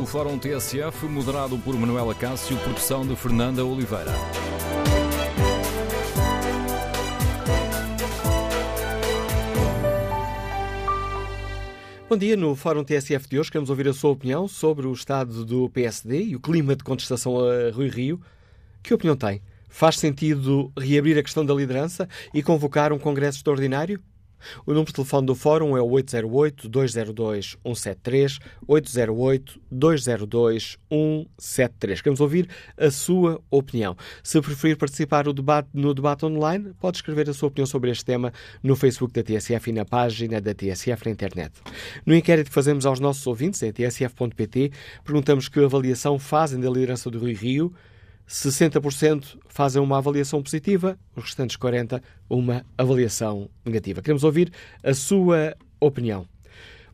o Fórum TSF, moderado por Manuela Cássio, produção de Fernanda Oliveira. Bom dia, no Fórum TSF de hoje queremos ouvir a sua opinião sobre o estado do PSD e o clima de contestação a Rui Rio. Que opinião tem? Faz sentido reabrir a questão da liderança e convocar um congresso extraordinário? O número de telefone do Fórum é o 808-202-173, 808-202-173. Queremos ouvir a sua opinião. Se preferir participar no debate, no debate online, pode escrever a sua opinião sobre este tema no Facebook da TSF e na página da TSF na internet. No inquérito que fazemos aos nossos ouvintes em tsf.pt, perguntamos que avaliação fazem da liderança do Rui Rio, 60% fazem uma avaliação positiva, os restantes 40% uma avaliação negativa. Queremos ouvir a sua opinião.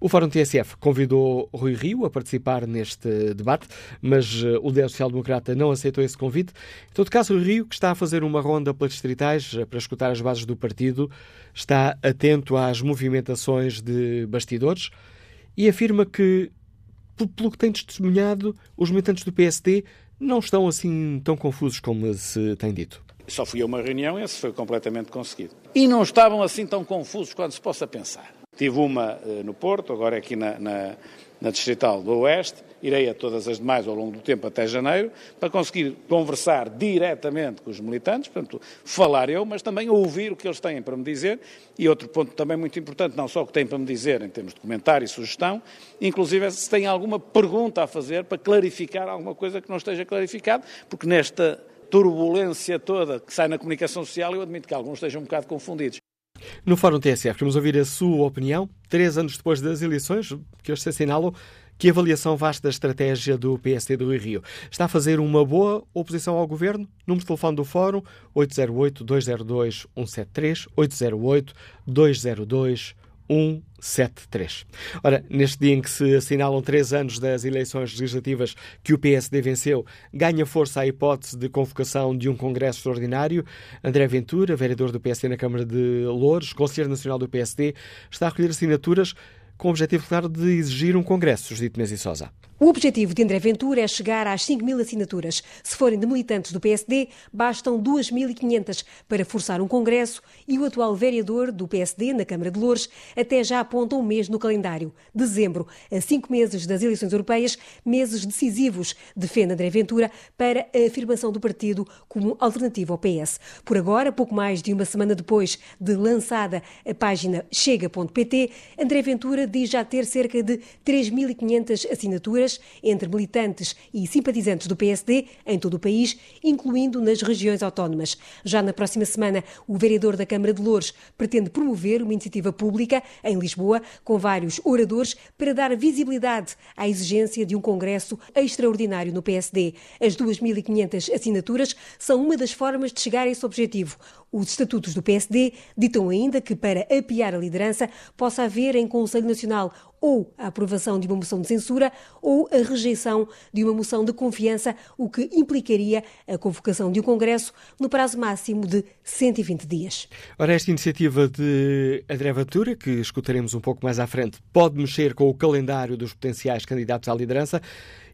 O Fórum TSF convidou Rui Rio a participar neste debate, mas uh, o líder social-democrata não aceitou esse convite. Em todo caso, Rui Rio, que está a fazer uma ronda pelas distritais uh, para escutar as bases do partido, está atento às movimentações de bastidores e afirma que, pelo que tem testemunhado, os militantes do PSD não estão assim tão confusos como se tem dito. Só fui a uma reunião e esse foi completamente conseguido. E não estavam assim tão confusos quanto se possa pensar. Tive uma uh, no Porto, agora aqui na, na, na Distrital do Oeste, irei a todas as demais ao longo do tempo até janeiro, para conseguir conversar diretamente com os militantes, portanto, falar eu, mas também ouvir o que eles têm para me dizer. E outro ponto também muito importante, não só o que têm para me dizer em termos de comentário e sugestão, inclusive se têm alguma pergunta a fazer para clarificar alguma coisa que não esteja clarificado, porque nesta turbulência toda que sai na comunicação social, eu admito que alguns estejam um bocado confundidos. No Fórum TSF, queremos ouvir a sua opinião, três anos depois das eleições, que hoje se assinalam, que avaliação faz da estratégia do PSD do Rio? Está a fazer uma boa oposição ao governo? Número de telefone do Fórum 808-202-173, 808-202-173. Ora, neste dia em que se assinalam três anos das eleições legislativas que o PSD venceu, ganha força a hipótese de convocação de um Congresso Extraordinário. André Ventura, vereador do PSD na Câmara de Louros, Conselheiro Nacional do PSD, está a recolher assinaturas com o objetivo, claro, de exigir um congresso, Judite Menezes Sousa. O objetivo de André Ventura é chegar às 5 mil assinaturas. Se forem de militantes do PSD, bastam 2.500 para forçar um congresso e o atual vereador do PSD na Câmara de Louros até já aponta um mês no calendário. Dezembro, a cinco meses das eleições europeias, meses decisivos, defende André Ventura para a afirmação do partido como alternativa ao PS. Por agora, pouco mais de uma semana depois de lançada a página chega.pt, André Ventura diz já ter cerca de 3.500 assinaturas entre militantes e simpatizantes do PSD em todo o país, incluindo nas regiões autónomas. Já na próxima semana, o vereador da Câmara de Louros pretende promover uma iniciativa pública em Lisboa, com vários oradores, para dar visibilidade à exigência de um congresso extraordinário no PSD. As 2.500 assinaturas são uma das formas de chegar a esse objetivo. Os estatutos do PSD ditam ainda que, para apiar a liderança, possa haver em Conselho Nacional ou a aprovação de uma moção de censura ou a rejeição de uma moção de confiança, o que implicaria a convocação de um Congresso no prazo máximo de 120 dias. Ora, esta iniciativa de André Ventura, que escutaremos um pouco mais à frente, pode mexer com o calendário dos potenciais candidatos à liderança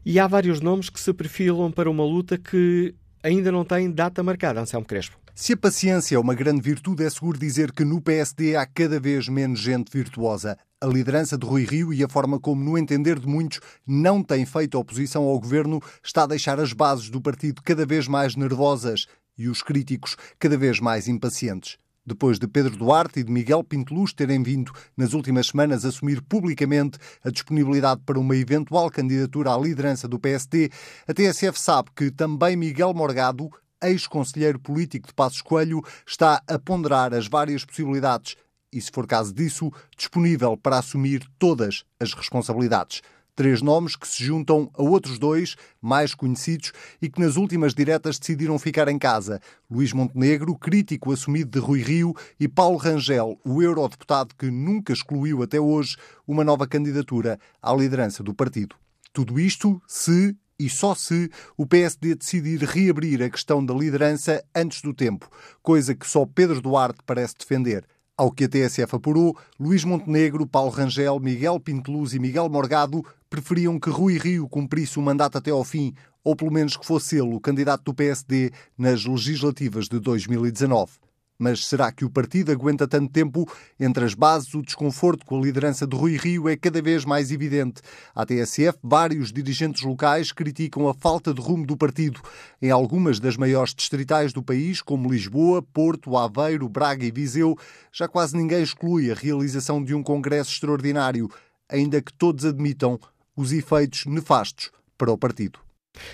e há vários nomes que se perfilam para uma luta que ainda não tem data marcada, Anselmo Crespo. Se a paciência é uma grande virtude, é seguro dizer que no PSD há cada vez menos gente virtuosa. A liderança de Rui Rio e a forma como, no entender de muitos, não tem feito oposição ao governo está a deixar as bases do partido cada vez mais nervosas e os críticos cada vez mais impacientes. Depois de Pedro Duarte e de Miguel Pinteluz terem vindo nas últimas semanas assumir publicamente a disponibilidade para uma eventual candidatura à liderança do PSD, a TSF sabe que também Miguel Morgado ex-conselheiro político de Passos Coelho, está a ponderar as várias possibilidades e, se for caso disso, disponível para assumir todas as responsabilidades. Três nomes que se juntam a outros dois, mais conhecidos, e que nas últimas diretas decidiram ficar em casa. Luís Montenegro, crítico assumido de Rui Rio, e Paulo Rangel, o eurodeputado que nunca excluiu até hoje uma nova candidatura à liderança do partido. Tudo isto se e só se o PSD decidir reabrir a questão da liderança antes do tempo, coisa que só Pedro Duarte parece defender. Ao que a TSF apurou, Luís Montenegro, Paulo Rangel, Miguel Pinteluz e Miguel Morgado preferiam que Rui Rio cumprisse o mandato até ao fim, ou pelo menos que fosse ele o candidato do PSD nas legislativas de 2019. Mas será que o partido aguenta tanto tempo? Entre as bases, o desconforto com a liderança de Rui Rio é cada vez mais evidente. À TSF, vários dirigentes locais criticam a falta de rumo do partido. Em algumas das maiores distritais do país, como Lisboa, Porto, Aveiro, Braga e Viseu, já quase ninguém exclui a realização de um congresso extraordinário, ainda que todos admitam os efeitos nefastos para o partido.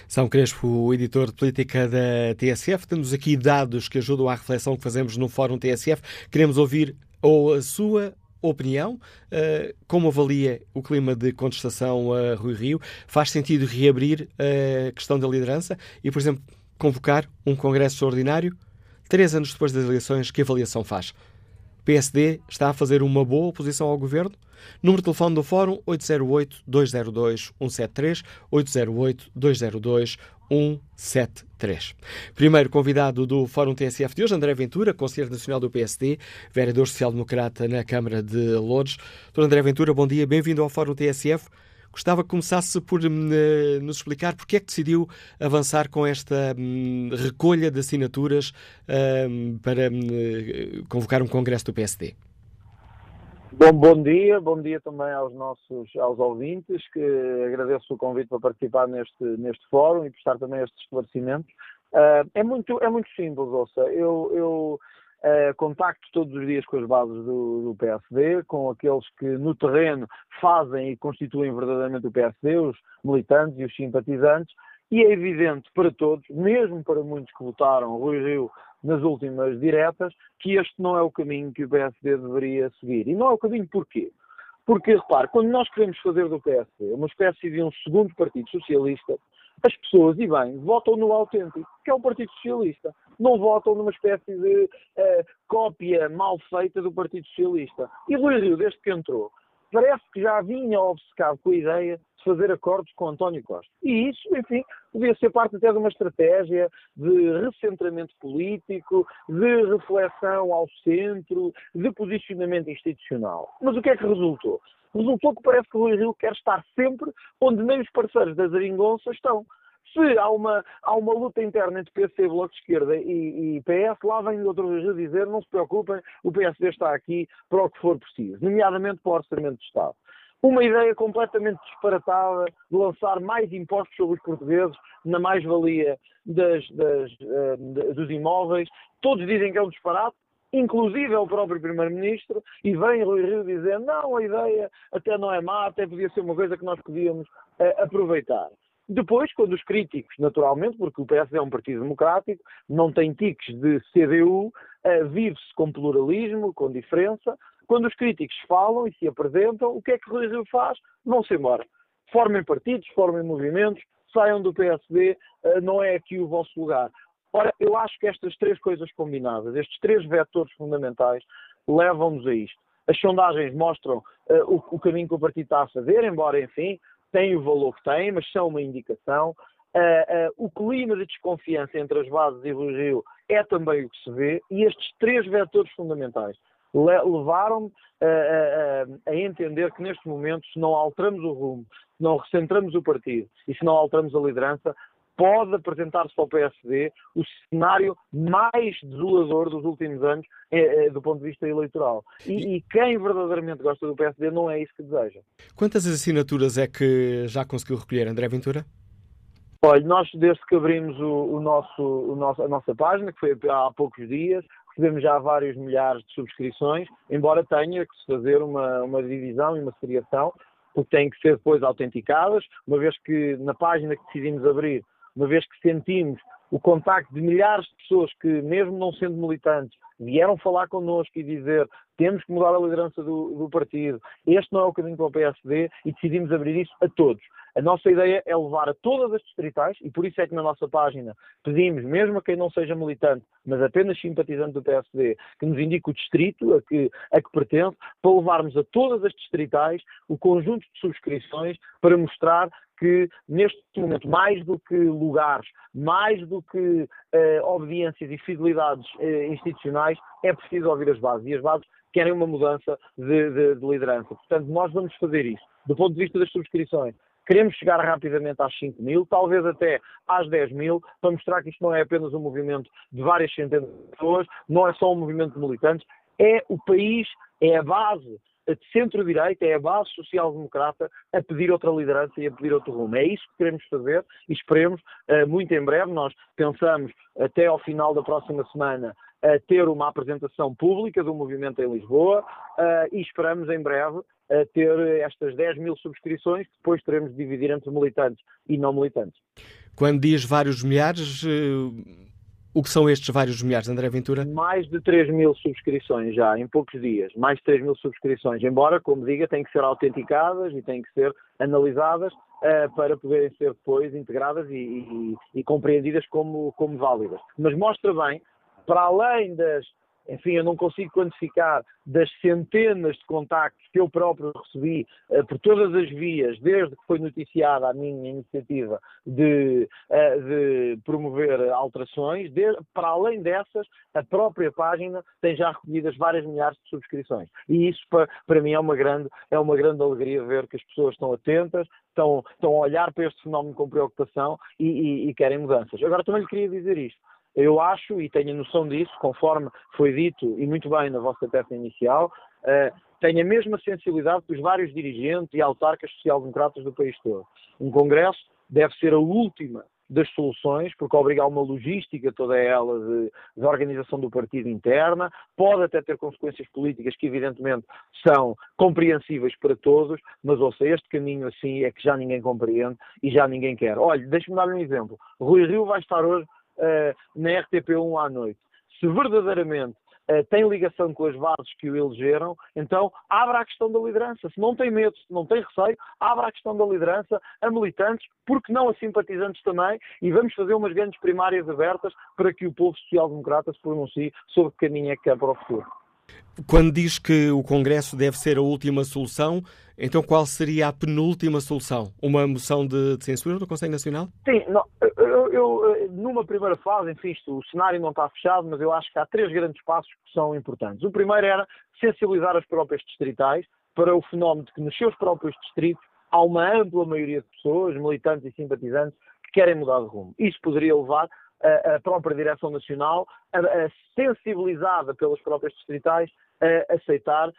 São Crespo, editor de política da TSF, temos aqui dados que ajudam à reflexão que fazemos no Fórum TSF. Queremos ouvir ou a sua opinião, uh, como avalia o clima de contestação a Rui Rio? Faz sentido reabrir a questão da liderança e, por exemplo, convocar um congresso extraordinário? Três anos depois das eleições, que avaliação faz? PSD está a fazer uma boa oposição ao governo? Número de telefone do Fórum 808-202-173, 808-202-173. Primeiro convidado do Fórum TSF de hoje, André Ventura, Conselheiro Nacional do PSD, vereador social-democrata na Câmara de Lourdes. Doutor André Ventura, bom dia, bem-vindo ao Fórum TSF. Gostava que começasse por uh, nos explicar porque é que decidiu avançar com esta um, recolha de assinaturas uh, para uh, convocar um congresso do PSD. Bom, bom dia, bom dia também aos nossos aos ouvintes, que agradeço o convite para participar neste, neste fórum e prestar também estes esclarecimentos. Uh, é, muito, é muito simples, ouça, eu, eu uh, contacto todos os dias com as bases do, do, PSD, com aqueles que no terreno fazem e constituem verdadeiramente o PSD, os militantes e os simpatizantes, e é evidente para todos, mesmo para muitos que votaram Rui Rio nas últimas diretas, que este não é o caminho que o PSD deveria seguir. E não é o caminho porquê? Porque, repare, quando nós queremos fazer do PSD uma espécie de um segundo Partido Socialista, as pessoas, e bem, votam no autêntico, que é o Partido Socialista. Não votam numa espécie de uh, cópia mal feita do Partido Socialista. E Luís Rio, desde que entrou, parece que já vinha obcecado com a ideia de fazer acordos com António Costa. E isso, enfim, podia ser parte até de uma estratégia de recentramento político, de reflexão ao centro, de posicionamento institucional. Mas o que é que resultou? Resultou que parece que o Rui Rio quer estar sempre onde nem os parceiros da Zaringonça estão. Se há uma, há uma luta interna entre PC, Bloco de Esquerda e, e PS, lá vem outro Rio dizer não se preocupem, o PSD está aqui para o que for preciso, nomeadamente para o Orçamento de Estado. Uma ideia completamente disparatada de lançar mais impostos sobre os portugueses na mais-valia uh, dos imóveis. Todos dizem que é um disparate, inclusive é o próprio Primeiro-Ministro, e vem Rui Rio dizer não, a ideia até não é má, até podia ser uma coisa que nós podíamos uh, aproveitar. Depois, quando os críticos, naturalmente, porque o PSD é um partido democrático, não tem tiques de CDU, uh, vive-se com pluralismo, com diferença. Quando os críticos falam e se apresentam, o que é que o Rui Rio faz? Vão-se embora. Formem partidos, formem movimentos, saiam do PSD, uh, não é aqui o vosso lugar. Ora, eu acho que estas três coisas combinadas, estes três vetores fundamentais, levam-nos a isto. As sondagens mostram uh, o, o, caminho que o partido está a fazer, embora, enfim, têm o valor que têm, mas são uma indicação. Uh, uh, o clima de desconfiança entre as bases e o Rio é também o que se vê, e estes três vetores fundamentais levaram-me a, a, entender que neste momento, se não alteramos o rumo, se não recentramos o partido e se não alteramos a liderança, pode apresentar-se para o PSD o cenário mais desolador dos últimos anos é, é, do ponto de vista eleitoral. E, e, quem verdadeiramente gosta do PSD não é isso que deseja. Quantas assinaturas é que já conseguiu recolher, André Ventura? Olha, nós desde que abrimos o, o nosso, o nosso, a nossa página, que foi há poucos dias, recebemos já vários milhares de subscrições, embora tenha que se fazer uma, uma divisão e uma seriação, porque têm que ser depois autenticadas, uma vez que na página que decidimos abrir uma vez que sentimos o contacto de milhares de pessoas que, mesmo não sendo militantes, vieram falar connosco e dizer temos que mudar a liderança do, do, partido, este não é o caminho para o PSD e decidimos abrir isso a todos. A nossa ideia é levar a todas as distritais e por isso é que na nossa página pedimos, mesmo a quem não seja militante, mas apenas simpatizante do PSD, que nos indique o distrito a que, a que pertence, para levarmos a todas as distritais o conjunto de subscrições para mostrar que neste momento, mais do que lugares, mais do que eh, obediências e fidelidades eh, institucionais, é preciso ouvir as bases. E as bases querem uma mudança de, de, de liderança. Portanto, nós vamos fazer isso. Do ponto de vista das subscrições, Queremos chegar rapidamente às 5 mil, talvez até às 10 mil, para mostrar que isto não é apenas um movimento de várias centenas de pessoas, não é só um movimento de militantes, é o país, é a base de centro-direita, é a base social-democrata a pedir outra liderança e a pedir outro rumo. É isso que queremos fazer e esperemos eh, muito em breve. Nós pensamos até ao final da próxima semana a ter uma apresentação pública do movimento em Lisboa uh, e esperamos em breve a ter estas 10 mil subscrições que depois teremos de dividir entre militantes e não militantes. Quando diz vários milhares, uh, o que são estes vários milhares, André Ventura? Mais de 3 mil subscrições já, em poucos dias. Mais de 3 mil subscrições. Embora, como diga, têm que ser autenticadas e têm que ser analisadas uh, para poderem ser depois integradas e, e, e compreendidas como, como válidas. Mas mostra bem para além das, enfim, eu não consigo quantificar das centenas de contactos que eu próprio recebi uh, por todas as vias, desde que foi noticiada a minha iniciativa de, uh, de promover alterações, de, para além dessas, a própria página tem já recolhidas várias milhares de subscrições. E isso, para, para mim, é uma, grande, é uma grande alegria ver que as pessoas estão atentas, estão, estão a olhar para este fenómeno com preocupação e, e, e querem mudanças. Agora, também lhe queria dizer isto. Eu acho, e tenho noção disso, conforme foi dito, e muito bem na vossa peça inicial, uh, tenho a mesma sensibilidade que os vários dirigentes e autarcas social-democratas do país todo. Um Congresso deve ser a última das soluções, porque obriga a uma logística toda ela de, de, organização do partido interna, pode até ter consequências políticas que evidentemente são compreensíveis para todos, mas ouça, este caminho assim é que já ninguém compreende e já ninguém quer. Olha, deixe-me dar um exemplo. Rui Rio vai estar hoje na RTP1 à noite, se verdadeiramente uh, tem ligação com as bases que o elegeram, então abra a questão da liderança. Se não tem medo, se não tem receio, abra a questão da liderança a militantes, porque não a simpatizantes também, e vamos fazer umas grandes primárias abertas para que o povo social-democrata se pronuncie sobre que caminho é que quer para o futuro. Quando diz que o Congresso deve ser a última solução, então qual seria a penúltima solução? Uma moção de, de censura do Conselho Nacional? Sim, não, eu, eu, numa primeira fase, enfim, isto, o cenário não está fechado, mas eu acho que há três grandes passos que são importantes. O primeiro era sensibilizar as próprias distritais para o fenómeno de que nos seus próprios distritos há uma ampla maioria de pessoas, militantes e simpatizantes, que querem mudar de rumo. Isso poderia levar a, própria Direção Nacional, a, a sensibilizada pelas próprias distritais, a aceitar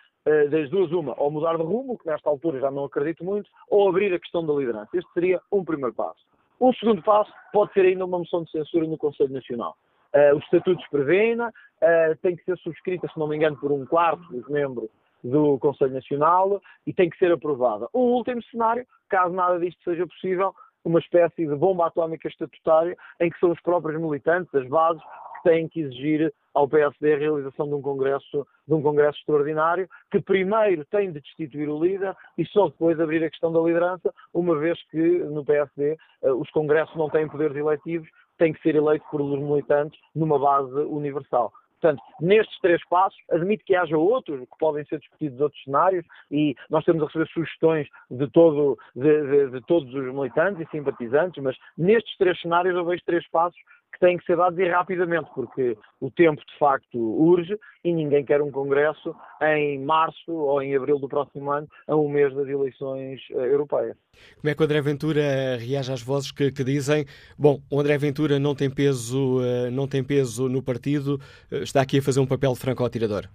das duas uma, ou mudar de rumo, que nesta altura já não acredito muito, ou abrir a questão da liderança. Este seria um primeiro passo. Um segundo passo pode ser ainda uma moção de censura no Conselho Nacional. Uh, os estatutos prevêem-na, uh, tem que ser subscrita, se não me engano, por um quarto dos membros do Conselho Nacional e tem que ser aprovada. O último cenário, caso nada disto seja possível, uma espécie de bomba atómica estatutária em que são os próprios militantes, as bases, que têm que exigir ao PSD a realização de um congresso, de um congresso extraordinário, que primeiro tem de destituir o líder e só depois abrir a questão da liderança, uma vez que no PSD eh, os congressos não têm poderes eletivos, tem que ser eleito por militantes numa base universal. Portanto, nestes três passos, admito que haja outros que podem ser discutidos outros cenários e nós temos a receber sugestões de, todo, de, de, de todos os militantes e simpatizantes, mas nestes três cenários eu vejo três passos que têm que ser dados e rapidamente, porque o tempo de facto urge e ninguém quer um Congresso em março ou em abril do próximo ano, a um mês das eleições uh, europeias. Como é que o André Ventura reage às vozes que, que dizem, bom, o André Ventura não tem peso, uh, não tem peso no partido, está aqui a fazer um papel de franco-atirador?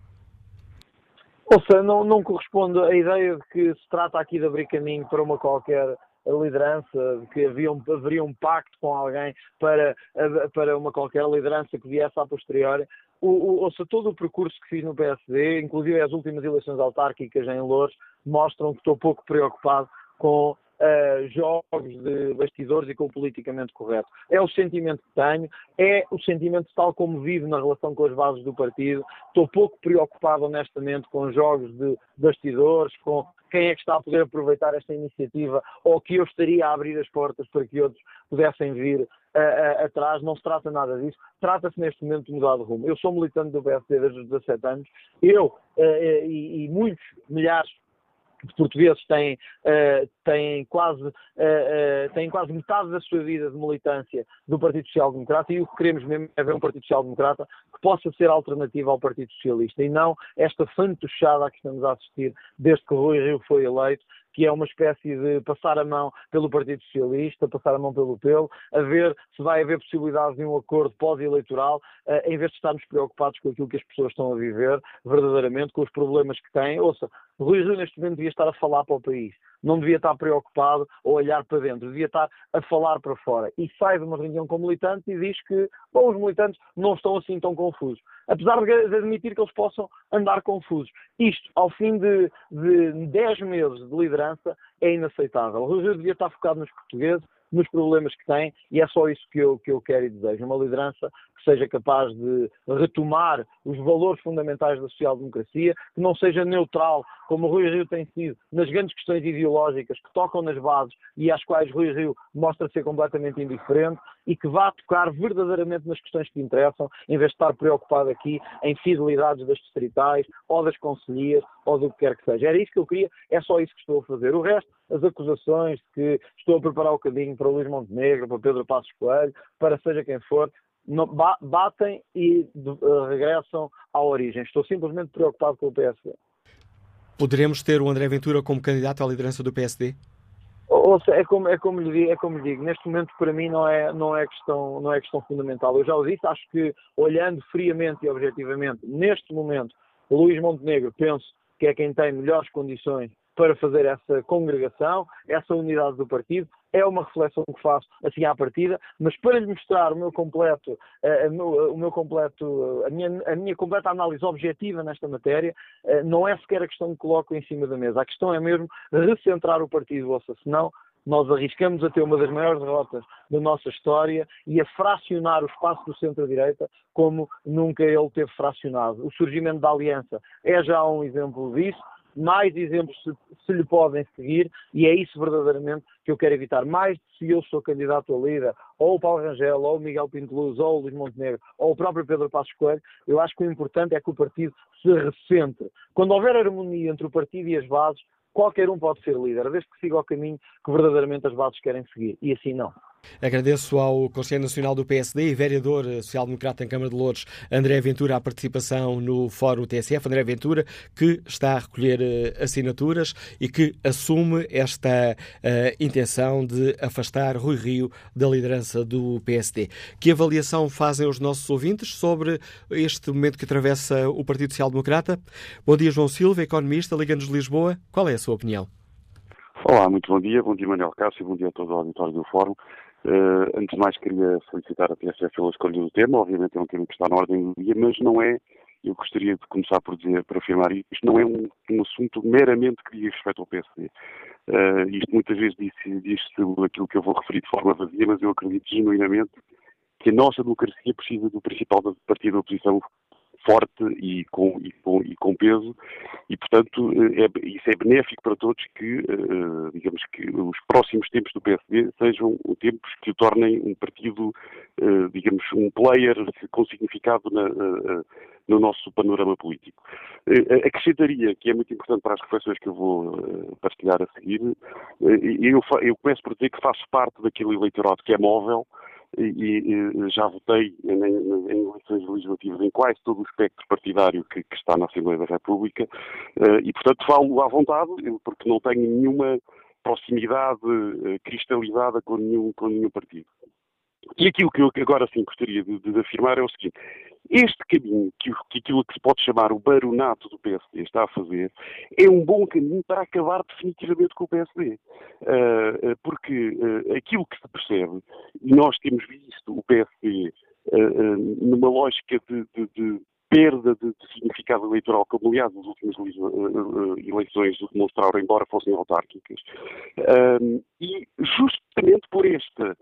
Ouça, não, não corresponde à ideia de que se trata aqui de abrir caminho para uma qualquer a liderança, de que havia um, haveria um pacto com alguém para, para uma qualquer liderança que viesse a posteriori. O, o, ouça, todo o percurso que fiz no PSD, inclusive as últimas eleições autárquicas em Louros, mostram que estou pouco preocupado com uh, jogos de bastidores e com o politicamente correto. É o sentimento que tenho, é o sentimento tal como vivo na relação com as bases do partido. Estou pouco preocupado, honestamente, com jogos de bastidores, com quem é que está a poder aproveitar esta iniciativa ou que eu estaria a abrir as portas para que outros pudessem vir uh, uh, atrás. Não se trata nada disso. Trata-se neste momento de mudar de rumo. Eu sou militante do PSD desde os 17 anos. Eu uh, e, e muitos milhares portugueses têm, uh, têm, quase, uh, uh, têm quase metade da sua vida de militância do Partido Social Democrata e o que queremos mesmo é ver um Partido Social Democrata que possa ser alternativo ao Partido Socialista e não esta fantochada a que estamos a assistir desde que Rui Rio foi eleito, que é uma espécie de passar a mão pelo Partido Socialista, passar a mão pelo PEL, a ver se vai haver possibilidade de um acordo pós-eleitoral, em vez de estarmos preocupados com aquilo que as pessoas estão a viver, verdadeiramente, com os problemas que têm. Ouça, Rui Rio neste momento devia estar a falar para o país não devia estar preocupado a olhar para dentro, devia estar a falar para fora. E sai de uma reunião com militantes e diz que, bom, os militantes não estão assim tão confusos. Apesar de admitir que eles possam andar confusos. Isto, ao fim de, de 10 meses de liderança, é inaceitável. O Rui devia estar focado nos portugueses, nos problemas que têm, e é só isso que eu, que eu quero e desejo. Uma liderança que seja capaz de retomar os valores fundamentais da social-democracia, que não seja neutral, como o Rui Rio tem sido, nas grandes questões ideológicas que tocam nas bases e às quais Rui Rio mostra ser completamente indiferente, e que vá tocar verdadeiramente nas questões que interessam, em vez de estar preocupado aqui em fidelidades das distritais, ou das conselhias, ou do que quer que seja. Era isso que eu queria, é só isso que estou a fazer. O resto, as acusações de que estou a preparar o caminho para o Luís Montenegro, para Pedro Passos Coelho, para seja quem for, batem e uh, regressam à origem. Estou simplesmente preocupado com o PSD. Poderemos ter o André Ventura como candidato à liderança do PSD? É como, é, como lhe digo, é como lhe digo, neste momento para mim não é, não, é questão, não é questão fundamental. Eu já o disse, acho que olhando friamente e objetivamente, neste momento, Luís Montenegro penso que é quem tem melhores condições para fazer essa congregação, essa unidade do partido. É uma reflexão que faço assim à partida, mas para lhe mostrar o meu completo, eh, o meu completo, a minha, a minha completa análise objetiva nesta matéria, eh, não é sequer a questão que coloco em cima da mesa. A questão é mesmo recentrar o partido, ou seja, senão nós arriscamos a ter uma das maiores derrotas da nossa história e a fracionar o espaço do centro-direita como nunca ele teve fracionado. O surgimento da aliança é já um exemplo disso mais exemplos se, se, lhe podem seguir e é isso verdadeiramente que eu quero evitar. Mais se eu sou candidato a líder, ou o Paulo Rangel, ou o Miguel Pinto Luz, ou o Luís Montenegro, ou o próprio Pedro Passos Coelho, eu acho que o importante é que o partido se recentre. Quando houver harmonia entre o partido e as bases, qualquer um pode ser líder, desde que siga o caminho que verdadeiramente as bases querem seguir. E assim não. Agradeço ao Conselheiro Nacional do PSD e vereador social-democrata em Câmara de Louros, André Ventura, a participação no Fórum TSF. André Ventura, que está a recolher eh, assinaturas e que assume esta uh, intenção de afastar Rui Rio da liderança do PSD. Que avaliação fazem os nossos ouvintes sobre este momento que atravessa o Partido Social Democrata? Bom dia, João Silva, economista, Liga-nos de Lisboa. Qual é a sua opinião? Olá, muito bom dia. Bom dia, Manuel Cássio. Bom dia a todo o auditório do Fórum. Uh, antes de mais, queria felicitar a TSF pela escolha do tema. Obviamente é um tema que está na ordem do dia, mas não é, eu gostaria de começar por dizer, por afirmar isto, não é um, um assunto meramente que diga respeito ao PSD. Uh, eh, isto muitas vezes diz-se diz aquilo que eu vou referir de forma vazia, mas eu acredito genuinamente que a nossa democracia precisa do principal partido da oposição forte e com, e com, e com peso, e portanto eh, é, isso é benéfico para todos que, uh, digamos que os próximos tempos do PSD sejam tempos que o tornem um partido, uh, digamos, um player com significado na, uh, no nosso panorama político. acrescentaria, que é muito importante para as reflexões que eu vou partilhar a seguir, eu, eu começo por dizer que faço parte daquele eleitorado que é móvel, e, e já votei em, em, eleições legislativas em quase todo o espectro partidário que, que está na Assembleia da República uh, e, portanto, falo à vontade, porque não tenho nenhuma proximidade uh, cristalizada com nenhum, com nenhum partido. E aquilo que eu agora sim gostaria de, de afirmar é o seguinte: este caminho que, que aquilo que se pode chamar o baronato do PSD está a fazer é um bom caminho para acabar definitivamente com o PSD. Uh, ah, ah, porque uh, aquilo que se percebe, e nós temos visto o PSD uh, numa lógica de, de, de perda de, de, significado eleitoral, como aliás as últimas eleições demonstraram, embora fossem autárquicas, e justamente por esta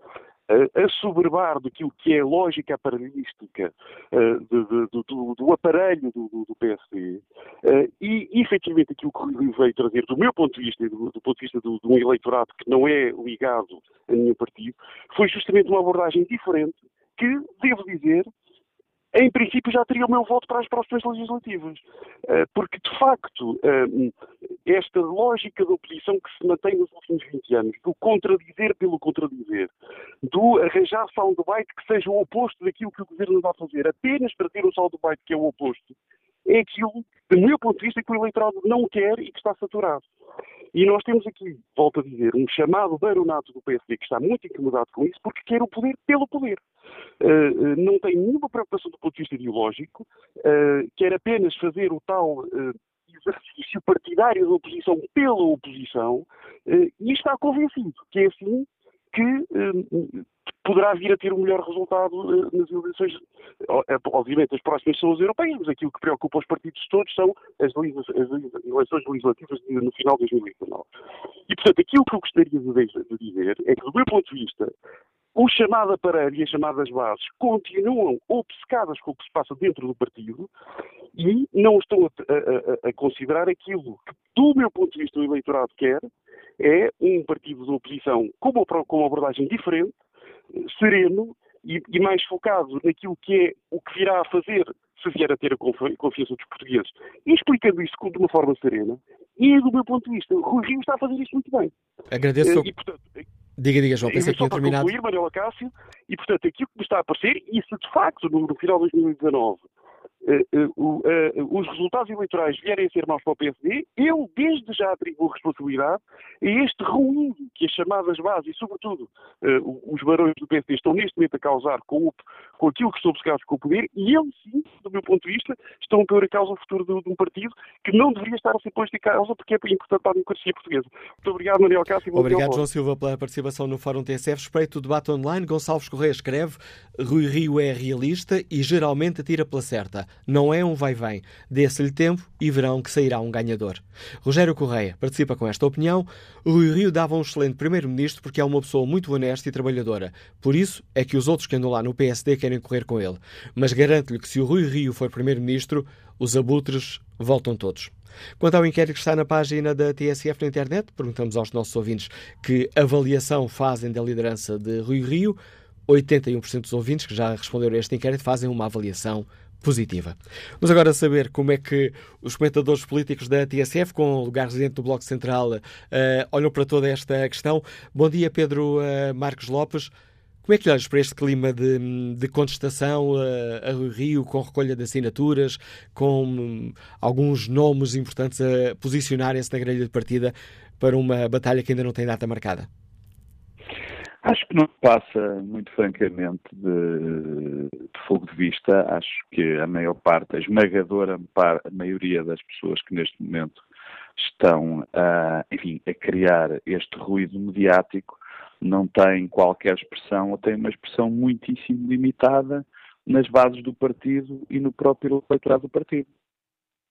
a soberbar daquilo que é a lógica aparelhística uh, do, do, do, aparelho do, do PSD uh, e, efetivamente, aquilo que veio trazer, do meu ponto de vista e do, do, ponto de vista de um eleitorado que não é ligado a nenhum partido, foi justamente uma abordagem diferente que, devo dizer, em princípio já teria o meu voto para as próximas legislativas. Uh, porque, de facto, uh, esta lógica da oposição que se mantém nos últimos 20 anos, do contradizer pelo contradizer, do arranjar soundbite que seja o oposto daquilo que o governo vai fazer, apenas para ter o soundbite que é o oposto, é aquilo, do meu ponto de vista, que o eleitorado não quer e que está saturado. E nós temos aqui, volto a dizer, um chamado baronato do PSD que está muito incomodado com isso porque quer o poder pelo poder. Uh, não tem nenhuma preocupação do ponto de vista ideológico, uh, quer apenas fazer o tal uh, exercício partidário da oposição pela oposição e está convencido que é assim que poderá vir a ter um melhor resultado uh, nas eleições, eh, obviamente as próximas são as europeias, mas aquilo que preocupa os partidos todos são as, eleições legislativas no final de 2019. E, portanto, aquilo que eu gostaria de dizer é que, do meu ponto de vista, o chamado aparelho e as chamadas bases continuam obcecadas com o que se passa dentro do partido e não estão a, a, a, considerar aquilo que, do meu ponto de vista, o eleitorado quer, é um partido de oposição com uma, com uma abordagem diferente, sereno e, e, mais focado naquilo que é o que virá a fazer se vier a ter a confiança dos portugueses. E explicando isso de uma forma serena, e do meu ponto de vista, o Rui Rio está a fazer isso muito bem. Agradeço. Eh, e, portanto, diga, diga, João, pensei que tinha terminado. Concluir, Manuela Cássio, e portanto, aquilo que me está a aparecer, e se de facto no, no final de 2019 uh, uh, uh, os resultados eleitorais vierem a ser maus para o PSD, eu desde já atribuo responsabilidade a este ruído que as chamadas bases e, sobretudo, eh, os barões do PSD estão neste momento a causar com, o, com aquilo que estão obcecados com o poder e eles, sim, do meu ponto de vista, estão a pôr a causa o futuro de, de, um partido que não deveria estar a ser posto em causa porque é importante para a democracia portuguesa. Muito obrigado, Manuel Cássio. Obrigado, João Silva, pela participação no Fórum TSF. Espreito o debate online. Gonçalves Correia escreve Rui Rio é realista e geralmente atira pela certa. Não é um vai-vem. Dê-se-lhe tempo e verão que sairá um ganhador. Rogério Correia participa com esta opinião. Rui Rio dava um excelente primeiro-ministro porque é uma pessoa muito honesta e trabalhadora. Por isso é que os outros que andam lá no PSD querem correr com ele. Mas garanto-lhe que se o Rui Rio for primeiro-ministro, os abutres voltam todos. Quanto ao inquérito que está na página da TSF na internet, perguntamos aos nossos ouvintes que avaliação fazem da liderança de Rui Rio. 81% dos ouvintes que já responderam a este inquérito fazem uma avaliação positiva. Vamos agora saber como é que os comentadores políticos da TSF, com lugar residente do Bloco Central, uh, olham para toda esta questão. Bom dia, Pedro uh, Marcos Lopes. Como é que olhas para este clima de, de contestação uh, a Rio, com recolha de assinaturas, com um, alguns nomes importantes a posicionarem-se na grelha de partida para uma batalha que ainda não tem data marcada? Acho que não passa, muito francamente, de, de, fogo de vista. Acho que a maior parte, a esmagadora a maioria das pessoas que neste momento estão a, enfim, a criar este ruído mediático não têm qualquer expressão ou têm uma expressão muitíssimo limitada nas bases do partido e no próprio eleitorado do partido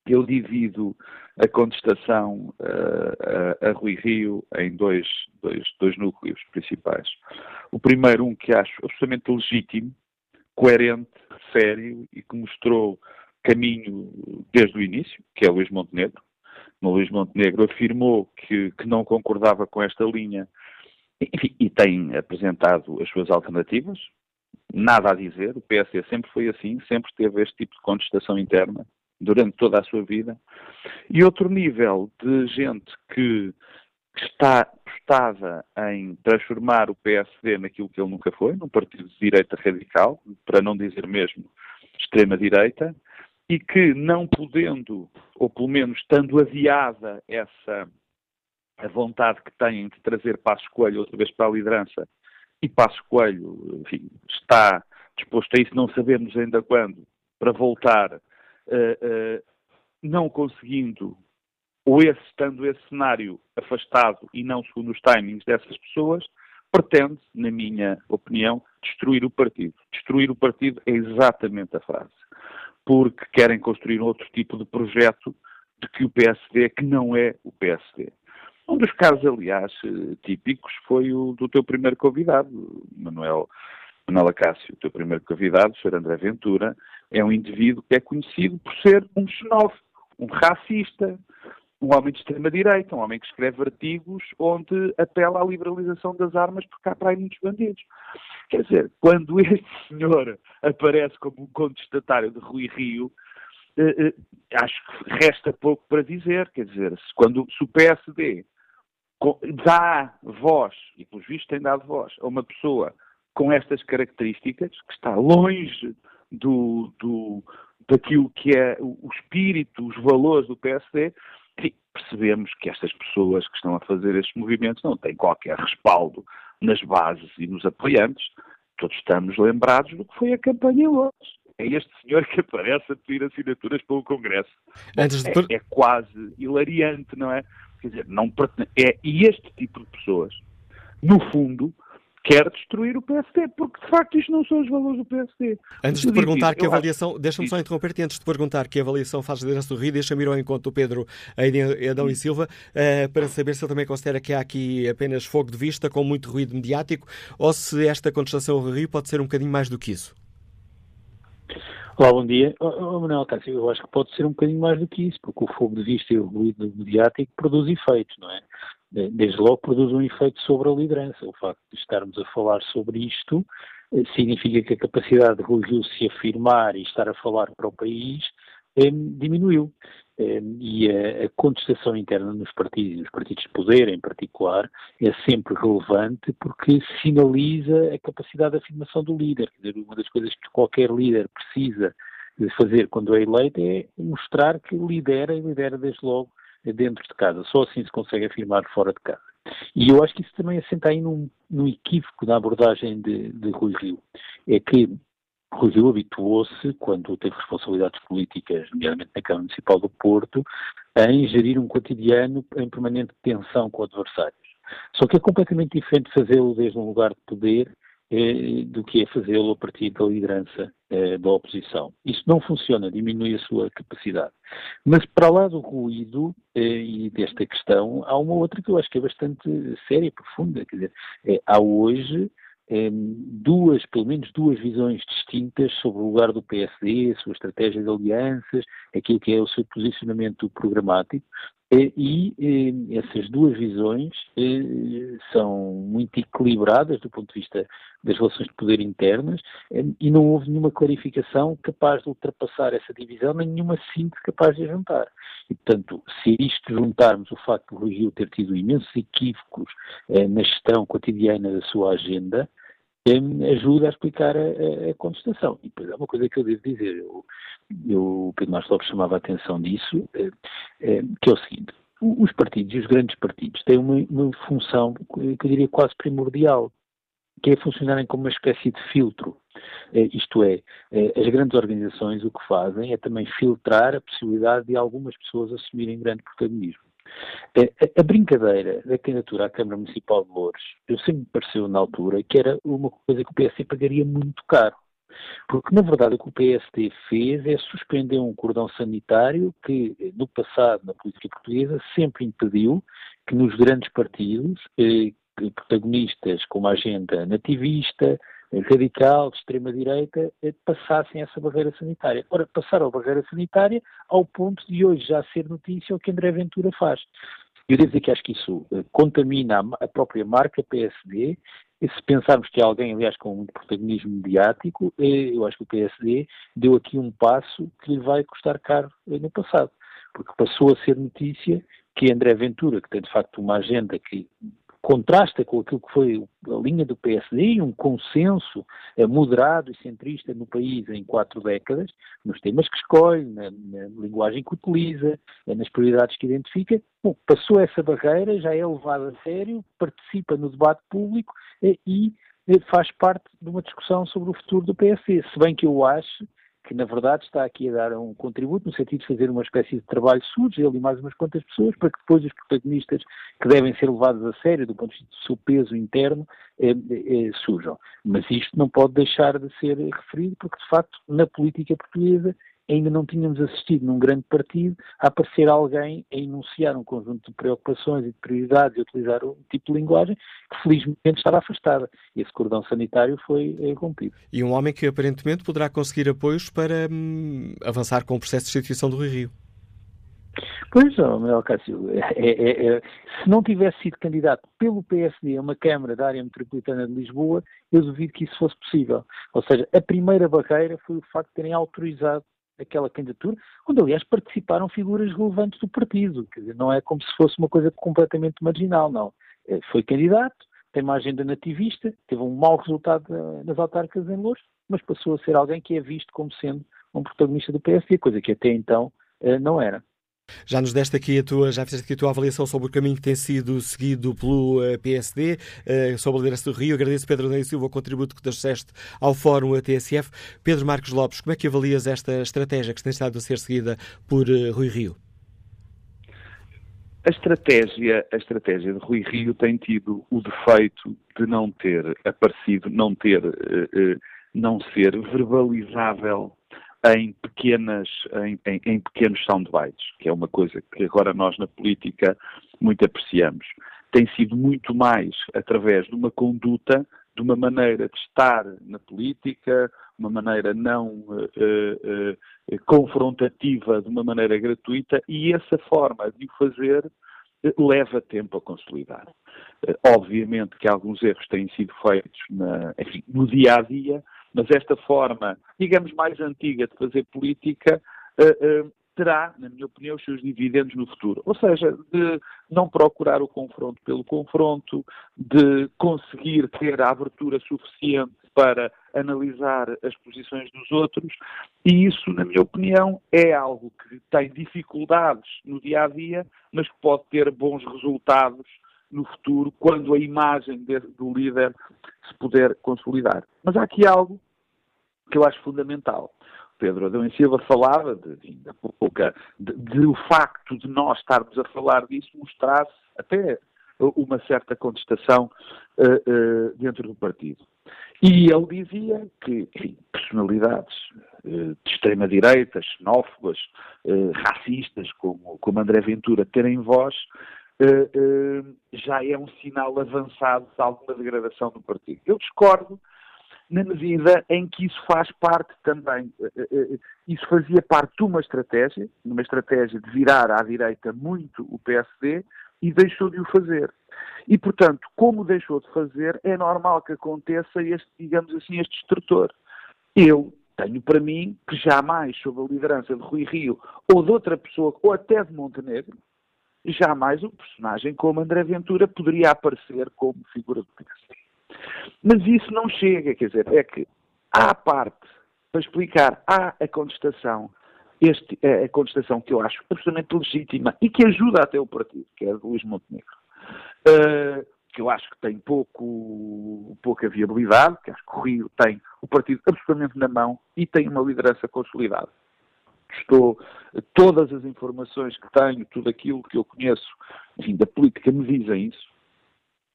eu divido a contestação uh, a, a, Rui Rio em dois, dois, dois núcleos principais. O primeiro, um que acho absolutamente legítimo, coerente, sério e que mostrou caminho desde o início, que é Luís Montenegro. No Luís Montenegro afirmou que, que não concordava com esta linha enfim, e tem apresentado as suas alternativas. Nada a dizer, o PSD sempre foi assim, sempre teve este tipo de contestação interna durante toda a sua vida. E outro nível de gente que, está postada em transformar o PSD naquilo que ele nunca foi, num partido de direita radical, para não dizer mesmo extrema-direita, e que não podendo, ou pelo menos estando adiada essa a vontade que têm de trazer Passo Coelho outra vez para a liderança, e Passo Coelho, enfim, está disposto a isso, não sabemos ainda quando, para voltar não conseguindo, ou esse, estando esse cenário afastado e não segundo os timings dessas pessoas, pretende, na minha opinião, destruir o partido. Destruir o partido é exatamente a frase. Porque querem construir outro tipo de projeto de que o PSD, que não é o PSD. Um dos casos, aliás, eh, típicos foi o do teu primeiro convidado, Manuel, Manuel Acácio. O teu primeiro convidado, o Sr. André Ventura, é um indivíduo que é conhecido por ser um xenófobo, um racista, um homem de extrema-direita, um homem que escreve artigos onde apela à liberalização das armas porque há para aí muitos bandidos. Quer dizer, quando este senhor aparece como um contestatário de Rui Rio, eh, eh, acho que resta pouco para dizer. Quer dizer, se, quando, se o PSD dá voz, e pelos vistos tem dado voz, a uma pessoa com estas características, que está longe do, do, daquilo que é o espírito, os valores do PSD, percebemos que estas pessoas que estão a fazer estes movimentos não têm qualquer respaldo nas bases e nos apoiantes. Todos estamos lembrados do que foi a campanha hoje. É este senhor que aparece a pedir assinaturas para o Congresso. É, é quase hilariante, não é? Quer dizer, não, é, e este tipo de pessoas, no fundo, quer destruir o PSD, porque de facto isto não são os valores do PSD. Antes de perguntar que avaliação, deixa-me só interromper-te, antes de perguntar que avaliação faz a liderança do Rio, deixa-me ir ao encontro do Pedro Adão e Silva, uh, para saber se ele também considera que há aqui apenas fogo de vista, com muito ruído mediático, ou se esta contestação ao Rio pode ser um bocadinho mais do que isso. Olá, bom dia. Oh, oh, Manuel Cássio, eu acho que pode ser um bocadinho mais do que isso, porque o fogo de vista e o ruído mediático produz efeitos, não é? Desde logo produz um efeito sobre a liderança. O facto de estarmos a falar sobre isto eh, significa que a capacidade de Rui se afirmar e estar a falar para o país eh, diminuiu. E a, contestação interna nos partidos, nos partidos de poder em particular, é sempre relevante porque sinaliza a capacidade de afirmação do líder. Uma das coisas que qualquer líder precisa de fazer quando é eleito é mostrar que lidera e lidera desde logo dentro de casa. Só assim se consegue afirmar fora de casa. E eu acho que isso também assenta aí num, num equívoco na abordagem de, de Rui Rio. É que Rui Rio habituou-se, quando teve responsabilidades políticas, nomeadamente na Câmara Municipal do Porto, a ingerir um cotidiano em permanente tensão com adversários. Só que é completamente diferente fazê-lo desde um lugar de poder do que é fazê-lo a partir da liderança eh, da oposição. Isso não funciona, diminui a sua capacidade. Mas para lá do ruído eh, e desta questão, há uma outra que eu acho que é bastante séria e profunda. Quer dizer, há hoje duas, pelo menos duas visões distintas sobre o lugar do PSD, a sua estratégia de alianças, aquilo que é o seu posicionamento programático, e essas duas visões eh, são muito equilibradas do ponto de vista das relações de poder internas e não houve nenhuma clarificação capaz de ultrapassar essa divisão, nem nenhuma síntese capaz de juntar. E, portanto, se isto juntarmos o facto de o Rio ter tido imensos equívocos eh, na gestão cotidiana da sua agenda, ajuda a explicar a, a, contestação. E depois é uma coisa que eu devo dizer, eu, eu, o Pedro Marcos Lopes chamava a atenção disso, é, é, que é o seguinte, os partidos os grandes partidos têm uma, uma função que eu diria quase primordial, que é funcionarem como uma espécie de filtro. É, isto é, as grandes organizações o que fazem é também filtrar a possibilidade de algumas pessoas assumirem grande protagonismo. É, a, brincadeira da candidatura à Câmara Municipal de Louros, eu sempre me pareceu na altura que era uma coisa que o PSD pagaria muito caro. Porque, na verdade, o que o PSD fez é suspender um cordão sanitário que, no passado, na política portuguesa, sempre impediu que nos grandes partidos, eh, protagonistas com uma agenda nativista, radical, de extrema-direita, eh, passassem essa barreira sanitária. Ora, passaram a barreira sanitária ao ponto de hoje já ser notícia o que André Ventura faz. Eu devo dizer que acho que isso eh, contamina a própria marca PSD, e se pensarmos que alguém, aliás, com muito protagonismo mediático, eh, eu acho que o PSD deu aqui um passo que lhe vai custar caro no passado, porque passou a ser notícia que André Ventura, que tem de facto uma agenda que contrasta com aquilo que foi a linha do PSD, um consenso eh, moderado e centrista no país em quatro décadas, nos temas que escolhe, na, na linguagem que utiliza, eh, nas prioridades que identifica. Bom, passou essa barreira, já é levado a sério, participa no debate público eh, e faz parte de uma discussão sobre o futuro do PSD. Se bem que eu acho que na verdade está aqui a dar um contributo no sentido de fazer uma espécie de trabalho sujo, ele e mais umas quantas pessoas, para que depois os protagonistas que devem ser levados a sério do ponto de vista do seu peso interno eh, eh, surjam. Mas isto não pode deixar de ser referido, porque de facto na política portuguesa ainda não tínhamos assistido num grande partido a aparecer alguém a enunciar um conjunto de preocupações e de prioridades e utilizar um tipo de linguagem que felizmente estava afastada. Esse cordão sanitário foi é, rompido. E um homem que aparentemente poderá conseguir apoios para hum, avançar com o processo de instituição do Rio. Pois, oh, Manuel Cássio, é, é, é, se não tivesse sido candidato pelo PSD a uma Câmara da área metropolitana de Lisboa, eu duvido que isso fosse possível. Ou seja, a primeira barreira foi o facto de terem autorizado aquela candidatura, onde aliás participaram figuras relevantes do partido. Quer dizer, não é como se fosse uma coisa completamente marginal, não. É, foi candidato, tem uma agenda nativista, teve um mau resultado eh, nas autárquicas em Louros, mas passou a ser alguém que é visto como sendo um protagonista do PSD, coisa que até então eh, não era. Já nos deste aqui a tua, já fizeste aqui a tua avaliação sobre o caminho que tem sido seguido pelo eh, PSD, uh, sobre a liderança do Rio. Agradeço, Pedro Neio Silva, o contributo que trouxeste ao Fórum TSF. Pedro Marcos Lopes, como é que avalias esta estratégia que tem estado a ser seguida por uh, Rui Rio? A estratégia, a estratégia de Rui Rio tem tido o defeito de não ter aparecido, não ter, não ser verbalizável em pequenas, em, em, em, pequenos soundbites, que é uma coisa que agora nós na política muito apreciamos. Tem sido muito mais através de uma conduta, de uma maneira de estar na política, uma maneira não uh, uh, uh, confrontativa, de uma maneira gratuita, e essa forma de o fazer leva tempo a consolidar. obviamente que alguns erros têm sido feitos na, enfim, no dia a dia, mas esta forma, digamos, mais antiga de fazer política uh, uh, terá, na minha opinião, os seus dividendos no futuro. Ou seja, de não procurar o confronto pelo confronto, de conseguir ter a abertura suficiente para analisar as posições dos outros, e isso, na minha opinião, é algo que tem dificuldades no dia a dia, mas que pode ter bons resultados no futuro, quando a imagem de, do líder se puder consolidar. Mas há aqui algo que eu acho fundamental. Pedro Adão e Silva falava de, de, de, o facto de nós estarmos a falar disso mostrasse até uma certa contestação uh, uh, dentro do partido. E ele dizia que, enfim, personalidades uh, de extrema-direita, xenófobas, racistas, como, como André Ventura, terem voz, uh, já é um sinal avançado de alguma degradação do partido. Eu discordo na medida em que isso faz parte também, uh, isso fazia parte de uma estratégia, uma estratégia de virar à direita muito o PSD e deixou de o fazer. E, portanto, como deixou de fazer, é normal que aconteça este, digamos assim, este estrutor. Eu tenho para mim que jamais, sob a liderança de Rui Rio ou de outra pessoa, ou até de Montenegro, jamais um personagem como André Ventura poderia aparecer como figura do PSD. Mas isso não chega, quer dizer, é que há parte para explicar, há a contestação, este, a contestação que eu acho absolutamente legítima e que ajuda até o partido, que é de Luís Montenegro, uh, que eu acho que tem pouco, pouca viabilidade, que acho que o Rio tem o partido absolutamente na mão e tem uma liderança consolidada estou, todas as informações que tenho, tudo aquilo que eu conheço, enfim, da política me dizem isso.